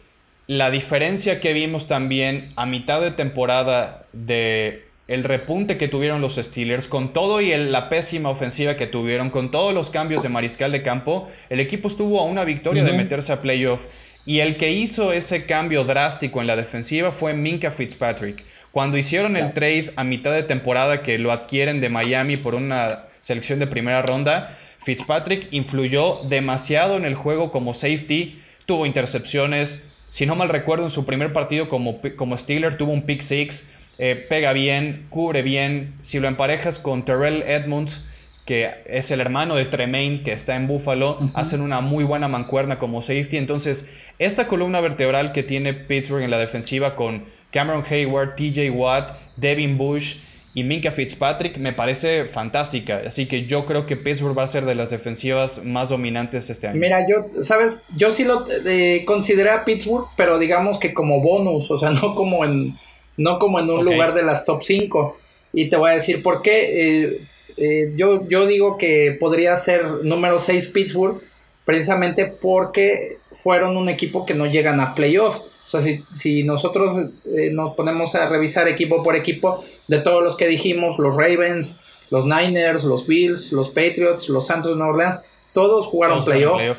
[SPEAKER 4] la diferencia que vimos también a mitad de temporada de el repunte que tuvieron los Steelers, con todo y la pésima ofensiva que tuvieron, con todos los cambios de mariscal de campo, el equipo estuvo a una victoria de meterse a playoff. Y el que hizo ese cambio drástico en la defensiva fue Minka Fitzpatrick. Cuando hicieron el trade a mitad de temporada que lo adquieren de Miami por una selección de primera ronda, Fitzpatrick influyó demasiado en el juego como safety, tuvo intercepciones, si no mal recuerdo en su primer partido como, como Steeler tuvo un pick six, eh, pega bien, cubre bien, si lo emparejas con Terrell Edmonds, que es el hermano de Tremaine, que está en Buffalo, hacen una muy buena mancuerna como safety. Entonces, esta columna vertebral que tiene Pittsburgh en la defensiva con Cameron Hayward, TJ Watt, Devin Bush y Minka Fitzpatrick me parece fantástica. Así que yo creo que Pittsburgh va a ser de las defensivas más dominantes este año.
[SPEAKER 3] Mira, yo, sabes, yo sí lo eh, consideré a Pittsburgh, pero digamos que como bonus, o sea, no como en, no como en un lugar de las top 5. Y te voy a decir por qué. Eh, eh, yo, yo digo que podría ser número 6 Pittsburgh, precisamente porque fueron un equipo que no llegan a playoff. O sea, si, si nosotros eh, nos ponemos a revisar equipo por equipo, de todos los que dijimos, los Ravens, los Niners, los Bills, los Patriots, los Santos de Nueva Orleans, todos jugaron playoff,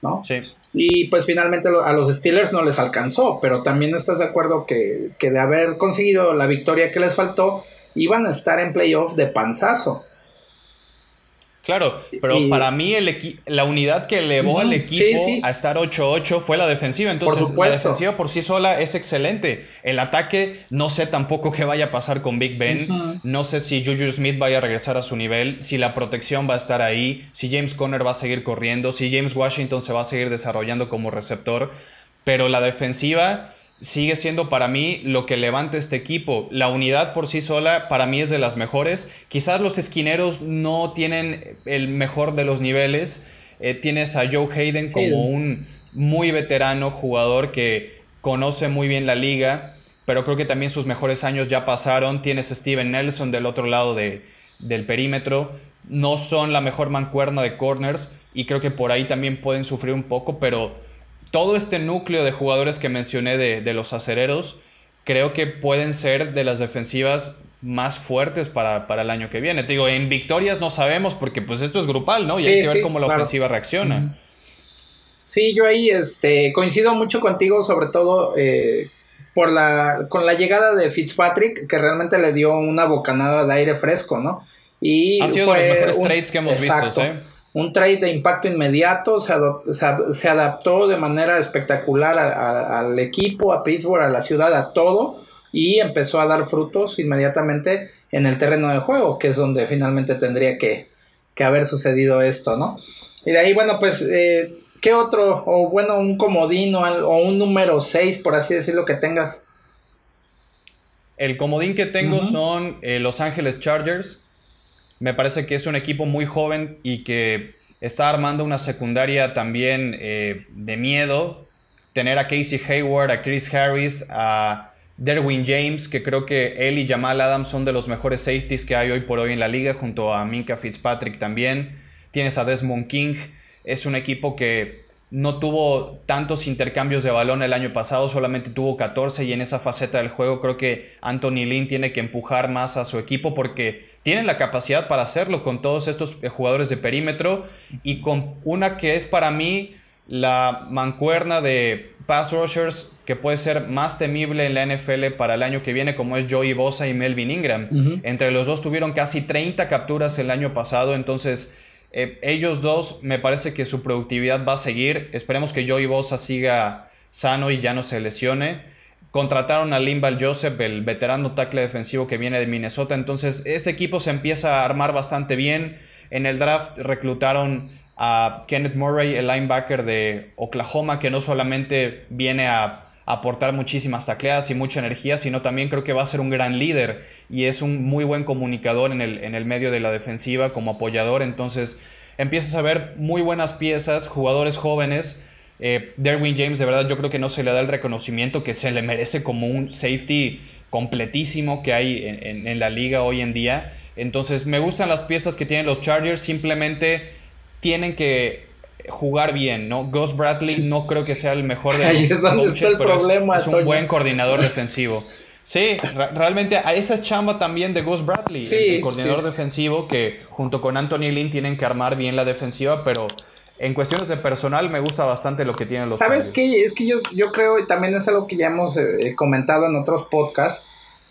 [SPEAKER 3] ¿no?
[SPEAKER 4] Sí.
[SPEAKER 3] Y pues finalmente a los Steelers no les alcanzó, pero también estás de acuerdo que, que de haber conseguido la victoria que les faltó, iban a estar en playoff de panzazo.
[SPEAKER 4] Claro, pero para mí el la unidad que elevó al equipo a estar 8-8 fue la defensiva. Entonces, la defensiva por sí sola es excelente. El ataque, no sé tampoco qué vaya a pasar con Big Ben. No sé si Juju Smith vaya a regresar a su nivel, si la protección va a estar ahí, si James Conner va a seguir corriendo, si James Washington se va a seguir desarrollando como receptor. Pero la defensiva sigue siendo para mí lo que levanta este equipo. La unidad por sí sola para mí es de las mejores. Quizás los esquineros no tienen el mejor de los niveles. Eh, tienes a Joe Hayden como un muy veterano jugador que conoce muy bien la liga, pero creo que también sus mejores años ya pasaron. Tienes a Steven Nelson del otro lado de, del perímetro. No son la mejor mancuerna de corners y creo que por ahí también pueden sufrir un poco, pero todo este núcleo de jugadores que mencioné de, los acereros, creo que pueden ser de las defensivas más fuertes para, el año que viene. Te digo, en victorias no sabemos porque pues esto es grupal, ¿no? Y hay que ver cómo la ofensiva reacciona.
[SPEAKER 3] Sí, yo ahí este, coincido mucho contigo, sobre todo eh, por la, con la llegada de Fitzpatrick, que realmente le dio una bocanada de aire fresco, ¿no?
[SPEAKER 4] Y ha sido de los mejores trades que hemos visto, ¿eh?
[SPEAKER 3] Un trade de impacto inmediato, se, se, adaptó de manera espectacular al equipo, a Pittsburgh, a la ciudad, a todo, y empezó a dar frutos inmediatamente en el terreno de juego, que es donde finalmente tendría que, haber sucedido esto, ¿no? Y de ahí, bueno, pues, eh, ¿qué otro, o bueno, un comodín o, un número 6, por así decirlo, que tengas?
[SPEAKER 4] El comodín que tengo son eh, Los Ángeles Chargers me parece que es un equipo muy joven y que está armando una secundaria también eh, de miedo. Tener a Casey Hayward, a Chris Harris, a Derwin James, que creo que él y Jamal Adams son de los mejores safeties que hay hoy por hoy en la liga, junto a Minka Fitzpatrick también. Tienes a Desmond King. Es un equipo que no tuvo tantos intercambios de balón el año pasado, solamente tuvo 14 y en esa faceta del juego creo que Anthony Lynn tiene que empujar más a su equipo porque tienen la capacidad para hacerlo con todos estos eh, jugadores de perímetro y con una que es para mí la mancuerna de pass rushers que puede ser más temible en la NFL para el año que viene como es Joey Bosa y Melvin Ingram. Entre los dos tuvieron casi 30 capturas el año pasado, entonces eh, ellos dos, me parece que su productividad va a seguir. Esperemos que Joey Bosa siga sano y ya no se lesione. Contrataron a Limbal Joseph, el veterano tackle defensivo que viene de Minnesota. Entonces, este equipo se empieza a armar bastante bien. En el draft reclutaron a Kenneth Murray, el linebacker de Oklahoma, que no solamente viene a aportar muchísimas tacleadas y mucha energía, sino también creo que va a ser un gran líder y es un muy buen comunicador en el, en el medio de la defensiva como apoyador. Entonces empiezas a ver muy buenas piezas, jugadores jóvenes. Eh, Derwin James, de verdad, yo creo que no se le da el reconocimiento que se le merece como un safety completísimo que hay en, en la liga hoy en día. Entonces me gustan las piezas que tienen los Chargers, simplemente tienen que jugar bien, ¿no? Ghost Bradley no creo que sea el mejor de
[SPEAKER 3] los coaches, el pero problema,
[SPEAKER 4] es, un buen coordinador defensivo. Sí, realmente a esa es chamba también de Ghost Bradley, el coordinador defensivo que junto con Anthony Lynn tienen que armar bien la defensiva, pero en cuestiones de personal me gusta bastante lo que tienen los
[SPEAKER 3] ¿Sabes qué? Es que yo, yo creo, y también es algo que ya hemos eh, comentado en otros podcasts,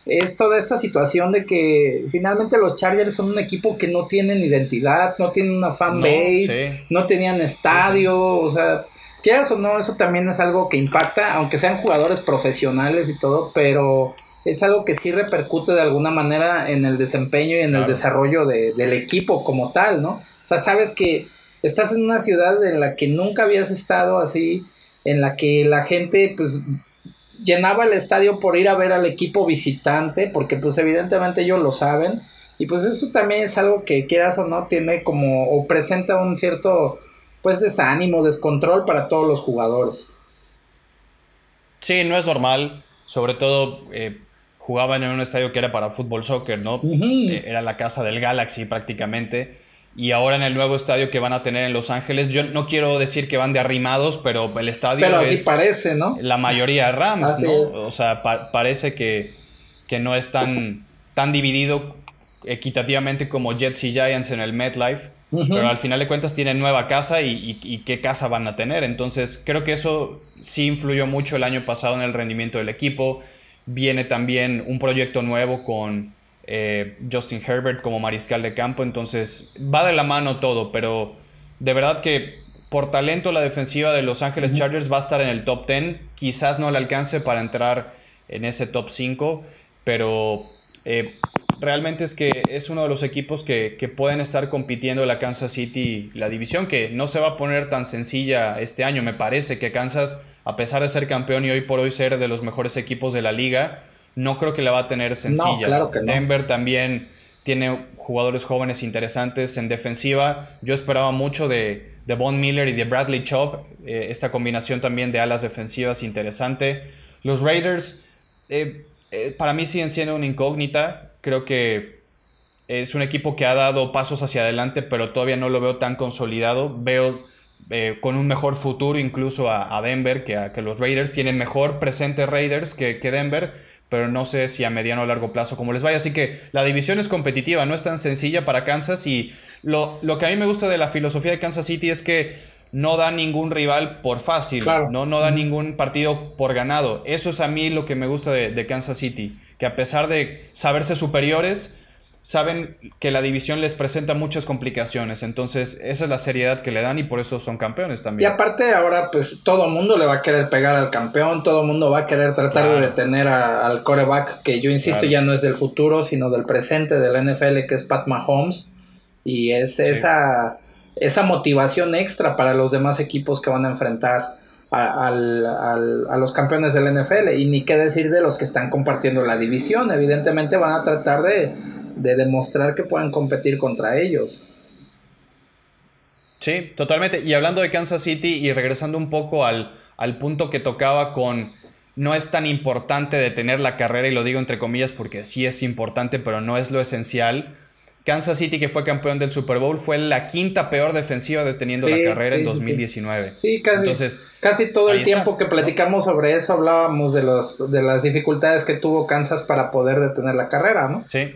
[SPEAKER 3] es toda esta situación de que finalmente los Chargers son un equipo que no tienen identidad, no tienen una fan base, no, tenían estadio, o sea, quieras o no, eso también es algo que impacta, aunque sean jugadores profesionales y todo, pero es algo que sí repercute de alguna manera en el desempeño y en el desarrollo de, del equipo como tal, ¿no? O sea, sabes que estás en una ciudad en la que nunca habías estado así, en la que la gente pues llenaba el estadio por ir a ver al equipo visitante, porque pues evidentemente ellos lo saben, y pues eso también es algo que quieras o no tiene como, o presenta un cierto, pues desánimo, descontrol para todos los jugadores.
[SPEAKER 4] Sí, no es normal, sobre todo eh, jugaban en un estadio que era para fútbol soccer, ¿no? Eh, era la casa del Galaxy prácticamente. Y ahora en el nuevo estadio que van a tener en Los Ángeles, yo no quiero decir que van de arrimados, pero el estadio
[SPEAKER 3] pero así parece, ¿no?
[SPEAKER 4] La mayoría Rams, ¿no? O sea, parece que, que, no es tan, tan dividido equitativamente como Jets y Giants en el MetLife, pero al final de cuentas tienen nueva casa y, y, qué casa van a tener. Entonces, creo que eso sí influyó mucho el año pasado en el rendimiento del equipo. Viene también un proyecto nuevo con eh, Justin Herbert como mariscal de campo, entonces va de la mano todo, pero de verdad que por talento la defensiva de Los Ángeles Chargers va a estar en el top 10, quizás no le alcance para entrar en ese top 5, pero eh, realmente es que es uno de los equipos que, que, pueden estar compitiendo la Kansas City, la división, que no se va a poner tan sencilla este año. Me parece que Kansas, a pesar de ser campeón y hoy por hoy ser de los mejores equipos de la liga, no creo que la va a tener sencilla.
[SPEAKER 3] claro que
[SPEAKER 4] Denver también tiene jugadores jóvenes interesantes en defensiva. Yo esperaba mucho de, de Von Miller y de Bradley Chubb. Eh, esta combinación también de alas defensivas interesante. Los Raiders, eh, eh, para mí siguen siendo una incógnita. Creo que es un equipo que ha dado pasos hacia adelante, pero todavía no lo veo tan consolidado. Veo con un mejor futuro incluso a, Denver que, a, que los Raiders. Tienen mejor presente Raiders que, que Denver, pero no sé si a mediano o largo plazo como les vaya. Así que la división es competitiva, no es tan sencilla para Kansas y lo, lo que a mí me gusta de la filosofía de Kansas City es que no da ningún rival por fácil, ¿no? no da ningún partido por ganado. Eso es a mí lo que me gusta de, de Kansas City, que a pesar de saberse superiores, saben que la división les presenta muchas complicaciones. Entonces, esa es la seriedad que le dan y por eso son campeones también.
[SPEAKER 3] Y aparte, ahora, pues todo el mundo le va a querer pegar al campeón, todo el mundo va a querer tratar de detener al coreback, que yo insisto, ya no es del futuro, sino del presente del NFL, que es Pat Mahomes. Y es esa, esa motivación extra para los demás equipos que van a enfrentar. A, a, los campeones del NFL y ni qué decir de los que están compartiendo la división evidentemente van a tratar de, de demostrar que puedan competir contra ellos.
[SPEAKER 4] Sí, totalmente. Y hablando de Kansas City y regresando un poco al, al punto que tocaba con no es tan importante detener la carrera, y lo digo entre comillas porque sí es importante, pero no es lo esencial. Kansas City, que fue campeón del Super Bowl, fue la quinta peor defensiva deteniendo la carrera en 2019.
[SPEAKER 3] Sí, casi, Entonces, casi todo el tiempo que platicamos sobre eso hablábamos de, los, de las dificultades que tuvo Kansas para poder detener la carrera, ¿no?
[SPEAKER 4] Sí,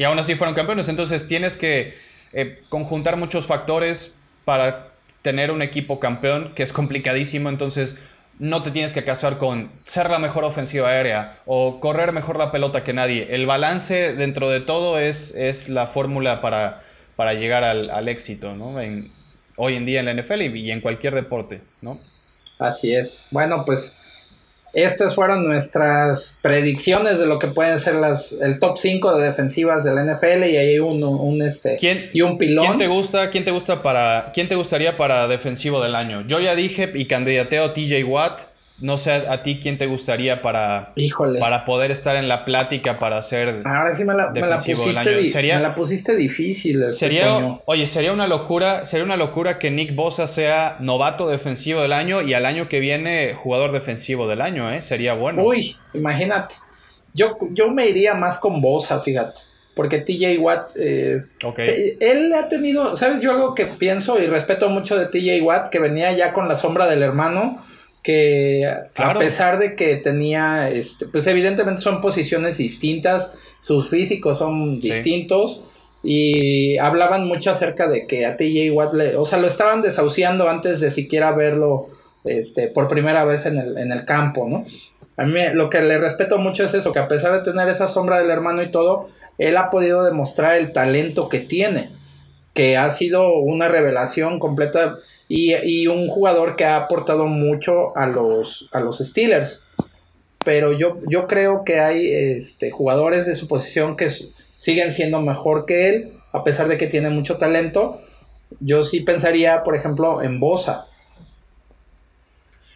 [SPEAKER 4] y aún así fueron campeones. Entonces tienes que eh, conjuntar muchos factores para tener un equipo campeón, que es complicadísimo. Entonces no te tienes que casar con ser la mejor ofensiva aérea o correr mejor la pelota que nadie. El balance dentro de todo es, es la fórmula para, para llegar al, éxito, ¿no? Hoy en día en la NFL y, y en cualquier deporte, ¿no?
[SPEAKER 3] Así es. Bueno, pues estas fueron nuestras predicciones de lo que pueden ser las el top 5 de defensivas del NFL y hay uno, un este y un pilón.
[SPEAKER 4] ¿Quién te gusta? ¿Quién te gusta para quién te gustaría para defensivo del año? Yo ya dije y candidateo a TJ Watt. No sé a, ti quién te gustaría para, para poder estar en la plática para hacer.
[SPEAKER 3] Ahora sí me la, pusiste, difícil.
[SPEAKER 4] Este sería, oye, sería una locura, sería una locura que Nick Bosa sea novato defensivo del año y al año que viene jugador defensivo del año, ¿eh? Sería bueno.
[SPEAKER 3] Uy, imagínate. Yo, yo me iría más con Bosa, fíjate. Porque TJ Watt, eh, él ha tenido, ¿sabes? Yo algo que pienso y respeto mucho de TJ Watt, que venía ya con la sombra del hermano que a pesar de que tenía, este, pues evidentemente son posiciones distintas, sus físicos son distintos y hablaban mucho acerca de que a TJ Watt, le, o sea, lo estaban desahuciando antes de siquiera verlo este, por primera vez en el, en el campo, ¿no? A mí lo que le respeto mucho es eso, que a pesar de tener esa sombra del hermano y todo, él ha podido demostrar el talento que tiene, que ha sido una revelación completa y, un jugador que ha aportado mucho a los, a los Steelers. Pero yo, yo creo que hay este, jugadores de su posición que siguen siendo mejor que él, a pesar de que tiene mucho talento. Yo sí pensaría, por ejemplo, en Bosa.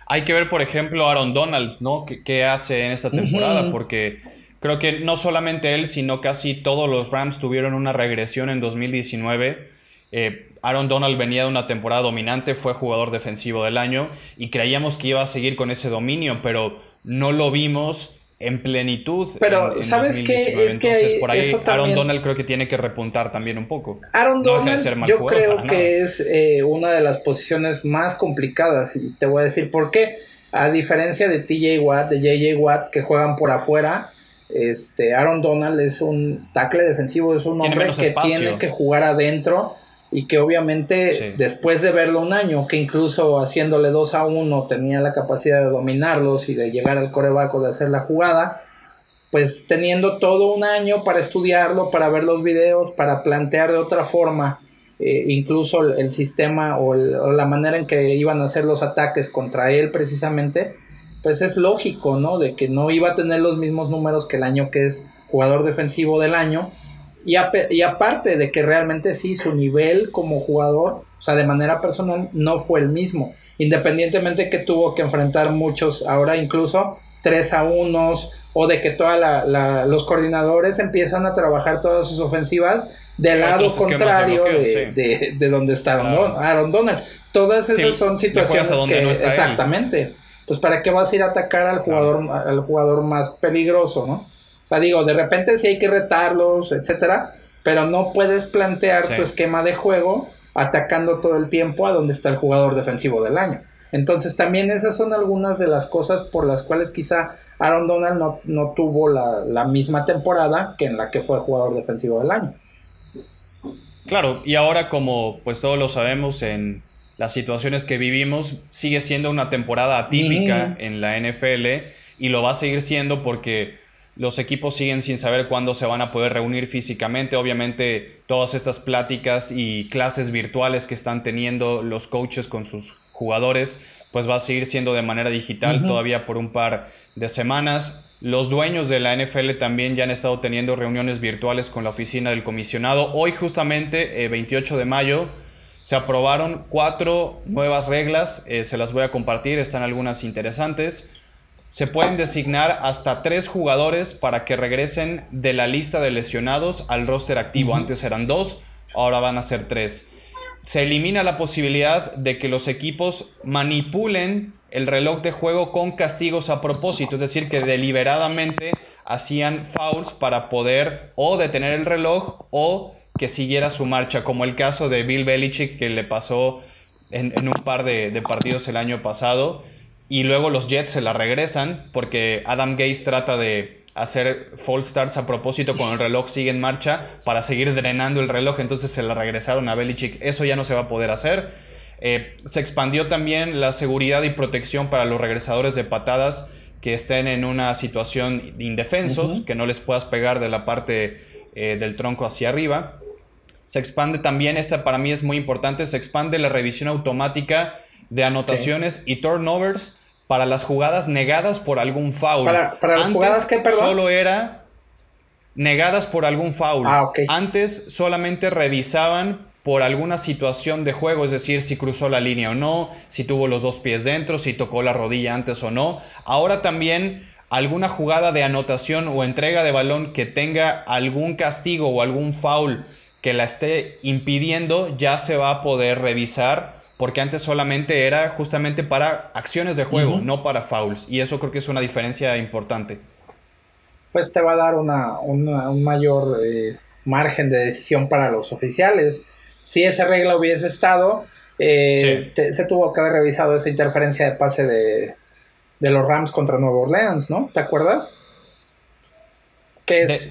[SPEAKER 4] Hay que ver, por ejemplo, Aaron Donald, ¿no? ¿Qué, hace en esta temporada? Porque creo que no solamente él, sino casi todos los Rams tuvieron una regresión en 2019. Eh, Aaron Donald venía de una temporada dominante, fue jugador defensivo del año y creíamos que iba a seguir con ese dominio, pero no lo vimos en plenitud.
[SPEAKER 3] Pero, ¿sabes qué? Es que
[SPEAKER 4] por ahí Aaron Donald creo que tiene que repuntar también un poco.
[SPEAKER 3] Aaron Donald, yo creo que es eh, una de las posiciones más complicadas y te voy a decir por qué. A diferencia de TJ Watt, de JJ Watt, que juegan por afuera, este Aaron Donald es un tackle defensivo, es un hombre que tiene que jugar adentro y que obviamente después de verlo un año, que incluso haciéndole 2 a 1 tenía la capacidad de dominarlos y de llegar al corebaco de hacer la jugada, pues teniendo todo un año para estudiarlo, para ver los videos, para plantear de otra forma eh, incluso el, sistema o, la manera en que iban a hacer los ataques contra él precisamente, pues es lógico, ¿no? De que no iba a tener los mismos números que el año que es jugador defensivo del año y, y, aparte de que realmente sí, su nivel como jugador, o sea, de manera personal, no fue el mismo. Independientemente que tuvo que enfrentar muchos, ahora incluso 3 a 1 o de que todos los coordinadores empiezan a trabajar todas sus ofensivas del lado contrario de, donde está Aaron, Donald. Todas esas son situaciones que exactamente. Pues para qué vas a ir a atacar al jugador, al jugador más peligroso, ¿no? O sea, digo, de repente sí hay que retarlos, etcétera, pero no puedes plantear tu esquema de juego atacando todo el tiempo a donde está el jugador defensivo del año. Entonces también esas son algunas de las cosas por las cuales quizá Aaron Donald no, no tuvo la, la, misma temporada que en la que fue jugador defensivo del año.
[SPEAKER 4] Claro, y ahora como pues todos lo sabemos en las situaciones que vivimos, sigue siendo una temporada atípica en la NFL y lo va a seguir siendo porque los equipos siguen sin saber cuándo se van a poder reunir físicamente. Obviamente todas estas pláticas y clases virtuales que están teniendo los coaches con sus jugadores, pues va a seguir siendo de manera digital todavía por un par de semanas. Los dueños de la NFL también ya han estado teniendo reuniones virtuales con la oficina del comisionado. Hoy justamente, 28 eh, de mayo, se aprobaron cuatro nuevas reglas. Eh, se las voy a compartir, están algunas interesantes se pueden designar hasta tres jugadores para que regresen de la lista de lesionados al roster activo. Antes eran dos, ahora van a ser tres. Se elimina la posibilidad de que los equipos manipulen el reloj de juego con castigos a propósito, es decir, que deliberadamente hacían fouls para poder o detener el reloj o que siguiera su marcha, como el caso de Bill Belichick que le pasó en, un par de partidos el año pasado y luego los Jets se la regresan porque Adam Gaze trata de hacer false starts a propósito cuando el reloj sigue en marcha para seguir drenando el reloj, entonces se la regresaron a Belichick. Eso ya no se va a poder hacer. Eh, se expandió también la seguridad y protección para los regresadores de patadas que estén en una situación indefensos, que no les puedas pegar de la parte eh, del tronco hacia arriba. Se expande también, esta para mí es muy importante, se expande la revisión automática de anotaciones y turnovers para las jugadas negadas por algún foul.
[SPEAKER 3] Para, las jugadas que, perdón.
[SPEAKER 4] Solo era negadas por algún foul. Ah, Antes solamente revisaban por alguna situación de juego, es decir, si cruzó la línea o no, si tuvo los dos pies dentro, si tocó la rodilla antes o no. Ahora también alguna jugada de anotación o entrega de balón que tenga algún castigo o algún foul que la esté impidiendo, ya se va a poder revisar porque antes solamente era justamente para acciones de juego, no para fouls, y eso creo que es una diferencia importante.
[SPEAKER 3] Pues te va a dar una, un mayor eh, margen de decisión para los oficiales. Si esa regla hubiese estado, eh, se tuvo que haber revisado esa interferencia de pase de, de los Rams contra Nueva Orleans, ¿no? ¿Te acuerdas?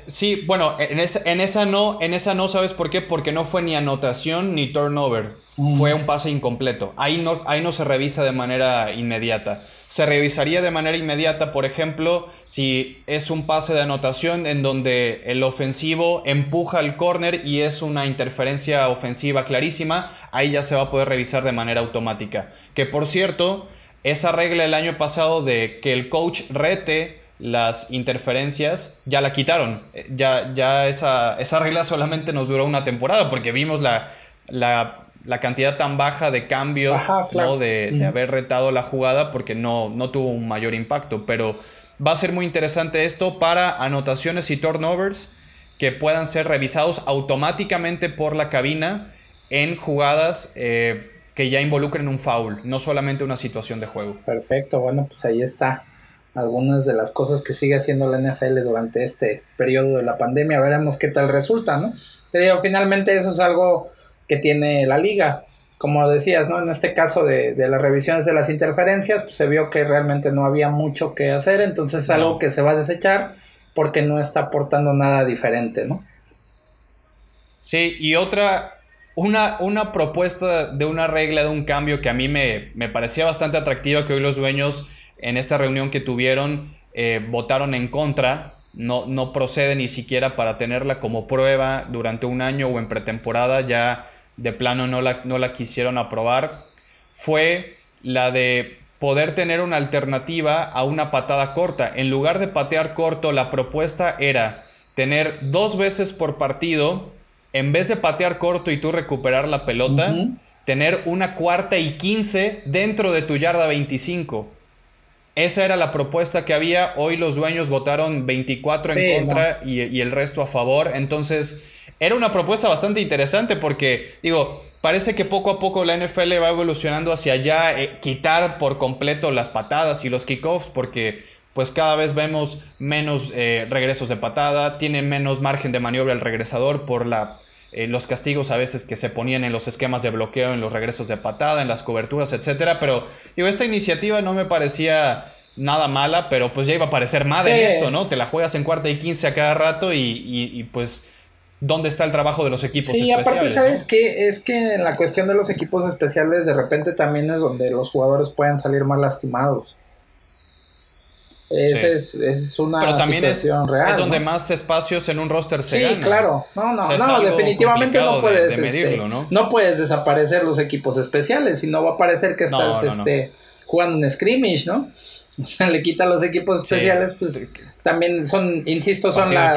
[SPEAKER 4] Sí, bueno, en esa, en esa, no, en esa no, ¿sabes por qué? Porque no fue ni anotación ni turnover. Mm. Fue un pase incompleto. Ahí no, ahí no se revisa de manera inmediata. Se revisaría de manera inmediata, por ejemplo, si es un pase de anotación en donde el ofensivo empuja al corner y es una interferencia ofensiva clarísima, ahí ya se va a poder revisar de manera automática. Que por cierto, esa regla el año pasado de que el coach rete las interferencias ya la quitaron. Ya, ya esa, esa regla solamente nos duró una temporada porque vimos la, la, cantidad tan baja de cambio de, haber retado la jugada porque no, no tuvo un mayor impacto. Pero va a ser muy interesante esto para anotaciones y turnovers que puedan ser revisados automáticamente por la cabina en jugadas eh, que ya involucren un foul, no solamente una situación de juego.
[SPEAKER 3] Perfecto, bueno, pues ahí está algunas de las cosas que sigue haciendo la NFL durante este periodo de la pandemia. Veremos qué tal resulta, ¿no? Pero finalmente eso es algo que tiene la liga. Como decías, ¿no? En este caso de, las revisiones de las interferencias, pues se vio que realmente no había mucho que hacer, entonces es algo que se va a desechar porque no está aportando nada diferente, ¿no?
[SPEAKER 4] Sí, y otra, una, una propuesta de una regla, de un cambio que a mí me, me parecía bastante atractiva, que hoy los dueños en esta reunión que tuvieron eh, votaron en contra, no, no procede ni siquiera para tenerla como prueba durante un año o en pretemporada, ya de plano no la, no la quisieron aprobar, fue la de poder tener una alternativa a una patada corta. En lugar de patear corto, la propuesta era tener dos veces por partido, en vez de patear corto y tú recuperar la pelota, tener una cuarta y quince dentro de tu yarda 25. Esa era la propuesta que había. Hoy los dueños votaron 24 en contra y, el resto a favor. Entonces, era una propuesta bastante interesante porque, digo, parece que poco a poco la NFL va evolucionando hacia allá, eh, quitar por completo las patadas y los kickoffs porque pues cada vez vemos menos eh, regresos de patada, tiene menos margen de maniobra el regresador por la eh, los castigos a veces que se ponían en los esquemas de bloqueo, en los regresos de patada, en las coberturas, etcétera. Pero digo, esta iniciativa no me parecía nada mala, pero pues ya iba a parecer en esto, ¿no? Te la juegas en cuarta y quince a cada rato y, pues dónde está el trabajo de los equipos
[SPEAKER 3] sí,
[SPEAKER 4] especiales.
[SPEAKER 3] Sí, aparte, ¿sabes qué? Es que en la cuestión de los equipos especiales, de repente también es donde los jugadores pueden salir más lastimados. Esa es, es, una
[SPEAKER 4] Pero también
[SPEAKER 3] situación
[SPEAKER 4] es,
[SPEAKER 3] real.
[SPEAKER 4] Es donde más espacios en un roster se
[SPEAKER 3] Sí, claro. No, no, no, definitivamente no puedes. este, ¿no? puedes desaparecer los equipos especiales, y no va a parecer que estás este, jugando un scrimmage, ¿no? O sea, le quita los equipos especiales, pues también son, insisto, son la.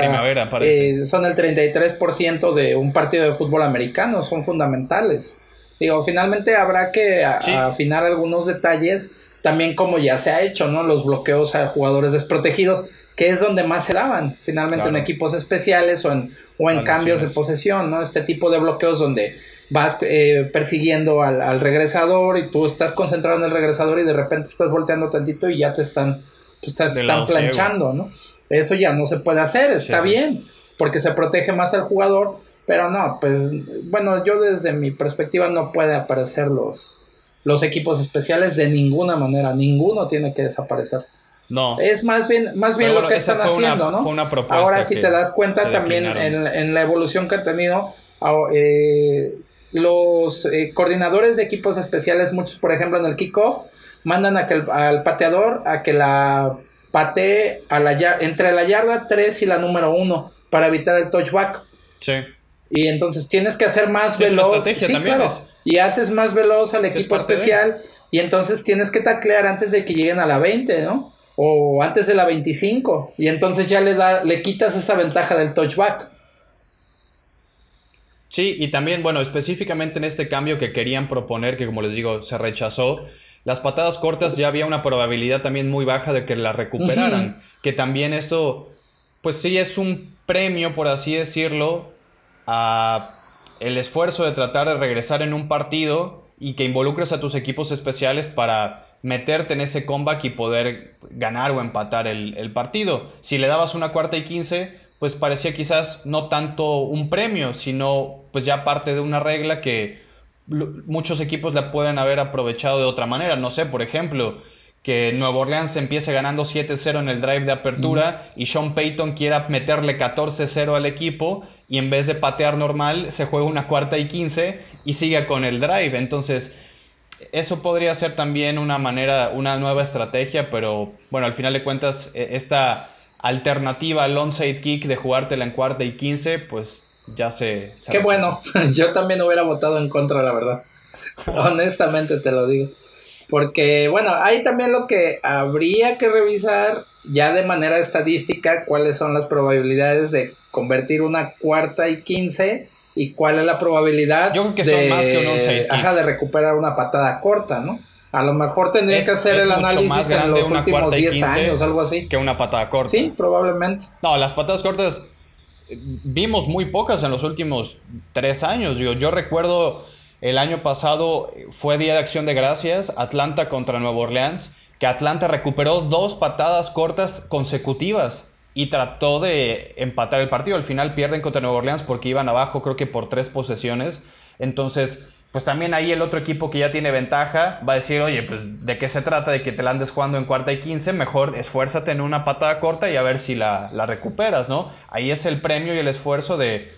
[SPEAKER 3] eh, son el 33% de un partido de fútbol americano, son fundamentales. Digo, finalmente habrá que afinar algunos detalles también como ya se ha hecho, ¿no? Los bloqueos a jugadores desprotegidos, que es donde más se daban, finalmente en equipos especiales o en, o en cambios de posesión, ¿no? Este tipo de bloqueos donde vas eh, persiguiendo al, regresador y tú estás concentrado en el regresador y de repente estás volteando tantito y ya te están, pues, te están planchando, ¿no? Eso ya no se puede hacer, está bien, porque se protege más al jugador, pero no, pues bueno, yo desde mi perspectiva no puede aparecer los, los equipos especiales de ninguna manera, ninguno tiene que desaparecer.
[SPEAKER 4] No.
[SPEAKER 3] Es más bien, más bien lo que están haciendo, ¿no?
[SPEAKER 4] Fue una propuesta
[SPEAKER 3] Ahora, si te das cuenta también en, la evolución que ha tenido, eh, los eh, coordinadores de equipos especiales, muchos, por ejemplo, en el kickoff, mandan a que al pateador a que la patee a la, entre la yarda 3 y la número 1 para evitar el touchback.
[SPEAKER 4] Sí.
[SPEAKER 3] Y entonces tienes que hacer más veloz. sí, claro. Y haces más veloz al equipo especial. Y entonces tienes que taclear antes de que lleguen a la 20, ¿no? O antes de la 25. Y entonces ya le, da, le quitas esa ventaja del touchback.
[SPEAKER 4] Sí, y también, bueno, específicamente en este cambio que querían proponer, que como les digo, se rechazó, las patadas cortas ya había una probabilidad también muy baja de que las recuperaran. Que también esto, pues sí es un premio, por así decirlo, a el esfuerzo de tratar de regresar en un partido y que involucres a tus equipos especiales para meterte en ese comeback y poder ganar o empatar el, partido. Si le dabas una cuarta y quince, pues parecía quizás no tanto un premio, sino pues ya parte de una regla que muchos equipos la pueden haber aprovechado de otra manera. No sé, por ejemplo, que Nuevo Orleans empiece ganando 7-0 en el drive de apertura y Sean Payton quiera meterle 14-0 al equipo y en vez de patear normal se juega una cuarta y 15 y siga con el drive. Entonces, eso podría ser también una manera, una nueva estrategia, pero bueno, al final de cuentas, e, esta alternativa al onside kick de jugártela en cuarta y 15, pues ya se...
[SPEAKER 3] Qué bueno, yo también hubiera votado en contra, la verdad. Honestamente te lo digo. Porque, bueno, hay también lo que habría que revisar ya de manera estadística cuáles son las probabilidades de convertir una cuarta y quince y cuál es la probabilidad
[SPEAKER 4] Yo creo que de, son más que un
[SPEAKER 3] ajá, de recuperar una patada corta, ¿no? A lo mejor tendría que hacer el análisis en los últimos 10 años, algo así.
[SPEAKER 4] Que una patada corta.
[SPEAKER 3] Sí, probablemente.
[SPEAKER 4] No, las patadas cortas vimos muy pocas en los últimos 3 años. Yo, yo recuerdo el año pasado fue Día de Acción de Gracias, Atlanta contra Nueva Orleans, que Atlanta recuperó dos patadas cortas consecutivas y trató de empatar el partido. Al final pierden contra Nueva Orleans porque iban abajo, creo que por tres posesiones. Entonces, pues también ahí el otro equipo que ya tiene ventaja va a decir, oye, pues de qué se trata, de que te la andes jugando en cuarta y quince, mejor esfuérzate en una patada corta y a ver si la, la recuperas, ¿no? Ahí es el premio y el esfuerzo de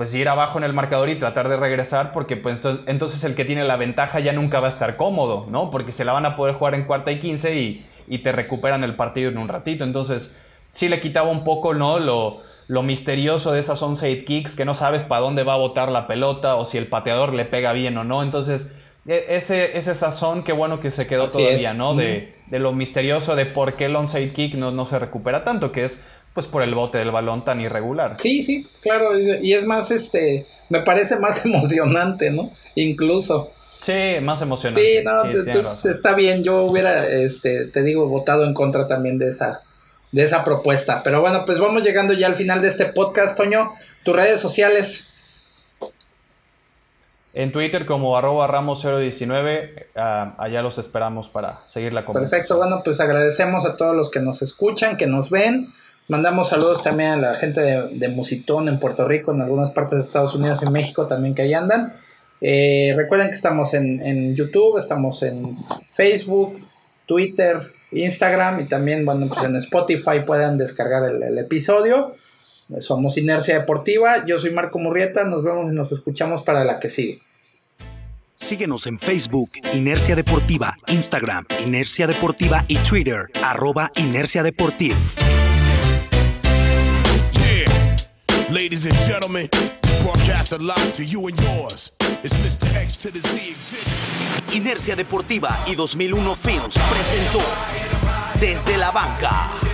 [SPEAKER 4] pues ir abajo en el marcador y tratar de regresar porque pues entonces el que tiene la ventaja ya nunca va a estar cómodo, ¿no? Porque se la van a poder jugar en cuarta y quince y, y te recuperan el partido en un ratito. Entonces sí le quitaba un poco, ¿no? Lo, lo misterioso de esas onside kicks, que no sabes para dónde va a botar la pelota o si el pateador le pega bien o no. Entonces, e, ese, ese sazón, qué bueno que se quedó todavía, ¿no? De, de, lo misterioso de por qué el onside kick no, no se recupera tanto, que es pues por el bote del balón tan irregular.
[SPEAKER 3] Sí, sí, claro, y es más, este, me parece más emocionante, ¿no? Incluso.
[SPEAKER 4] Sí, más emocionante.
[SPEAKER 3] Sí, no, entonces está bien, yo hubiera, este, te digo, votado en contra también de esa, de esa propuesta. Pero bueno, pues vamos llegando ya al final de este podcast, Toño. Tus redes sociales.
[SPEAKER 4] En Twitter como arroba ramos019, ah, allá los esperamos para seguir la conversación.
[SPEAKER 3] Perfecto, bueno, pues agradecemos a todos los que nos escuchan, que nos ven. Mandamos saludos también a la gente de, Musitón en Puerto Rico, en algunas partes de Estados Unidos y México también que ahí andan. Eh, recuerden que estamos en, en YouTube, estamos en Facebook, Twitter, Instagram y también, bueno, pues en Spotify puedan descargar el, episodio. Somos Inercia Deportiva, yo soy Marco Murrieta, nos vemos y nos escuchamos para la que sigue.
[SPEAKER 1] Síguenos en Facebook, Inercia Deportiva, Instagram, Inercia Deportiva y Twitter, arroba Inercia Deportiva.
[SPEAKER 2] Ladies and gentlemen, broadcast live to you and yours. It's Mr. X to the Z exhibit.
[SPEAKER 1] Inercia Deportiva y 2001 Films presentó Desde la Banca.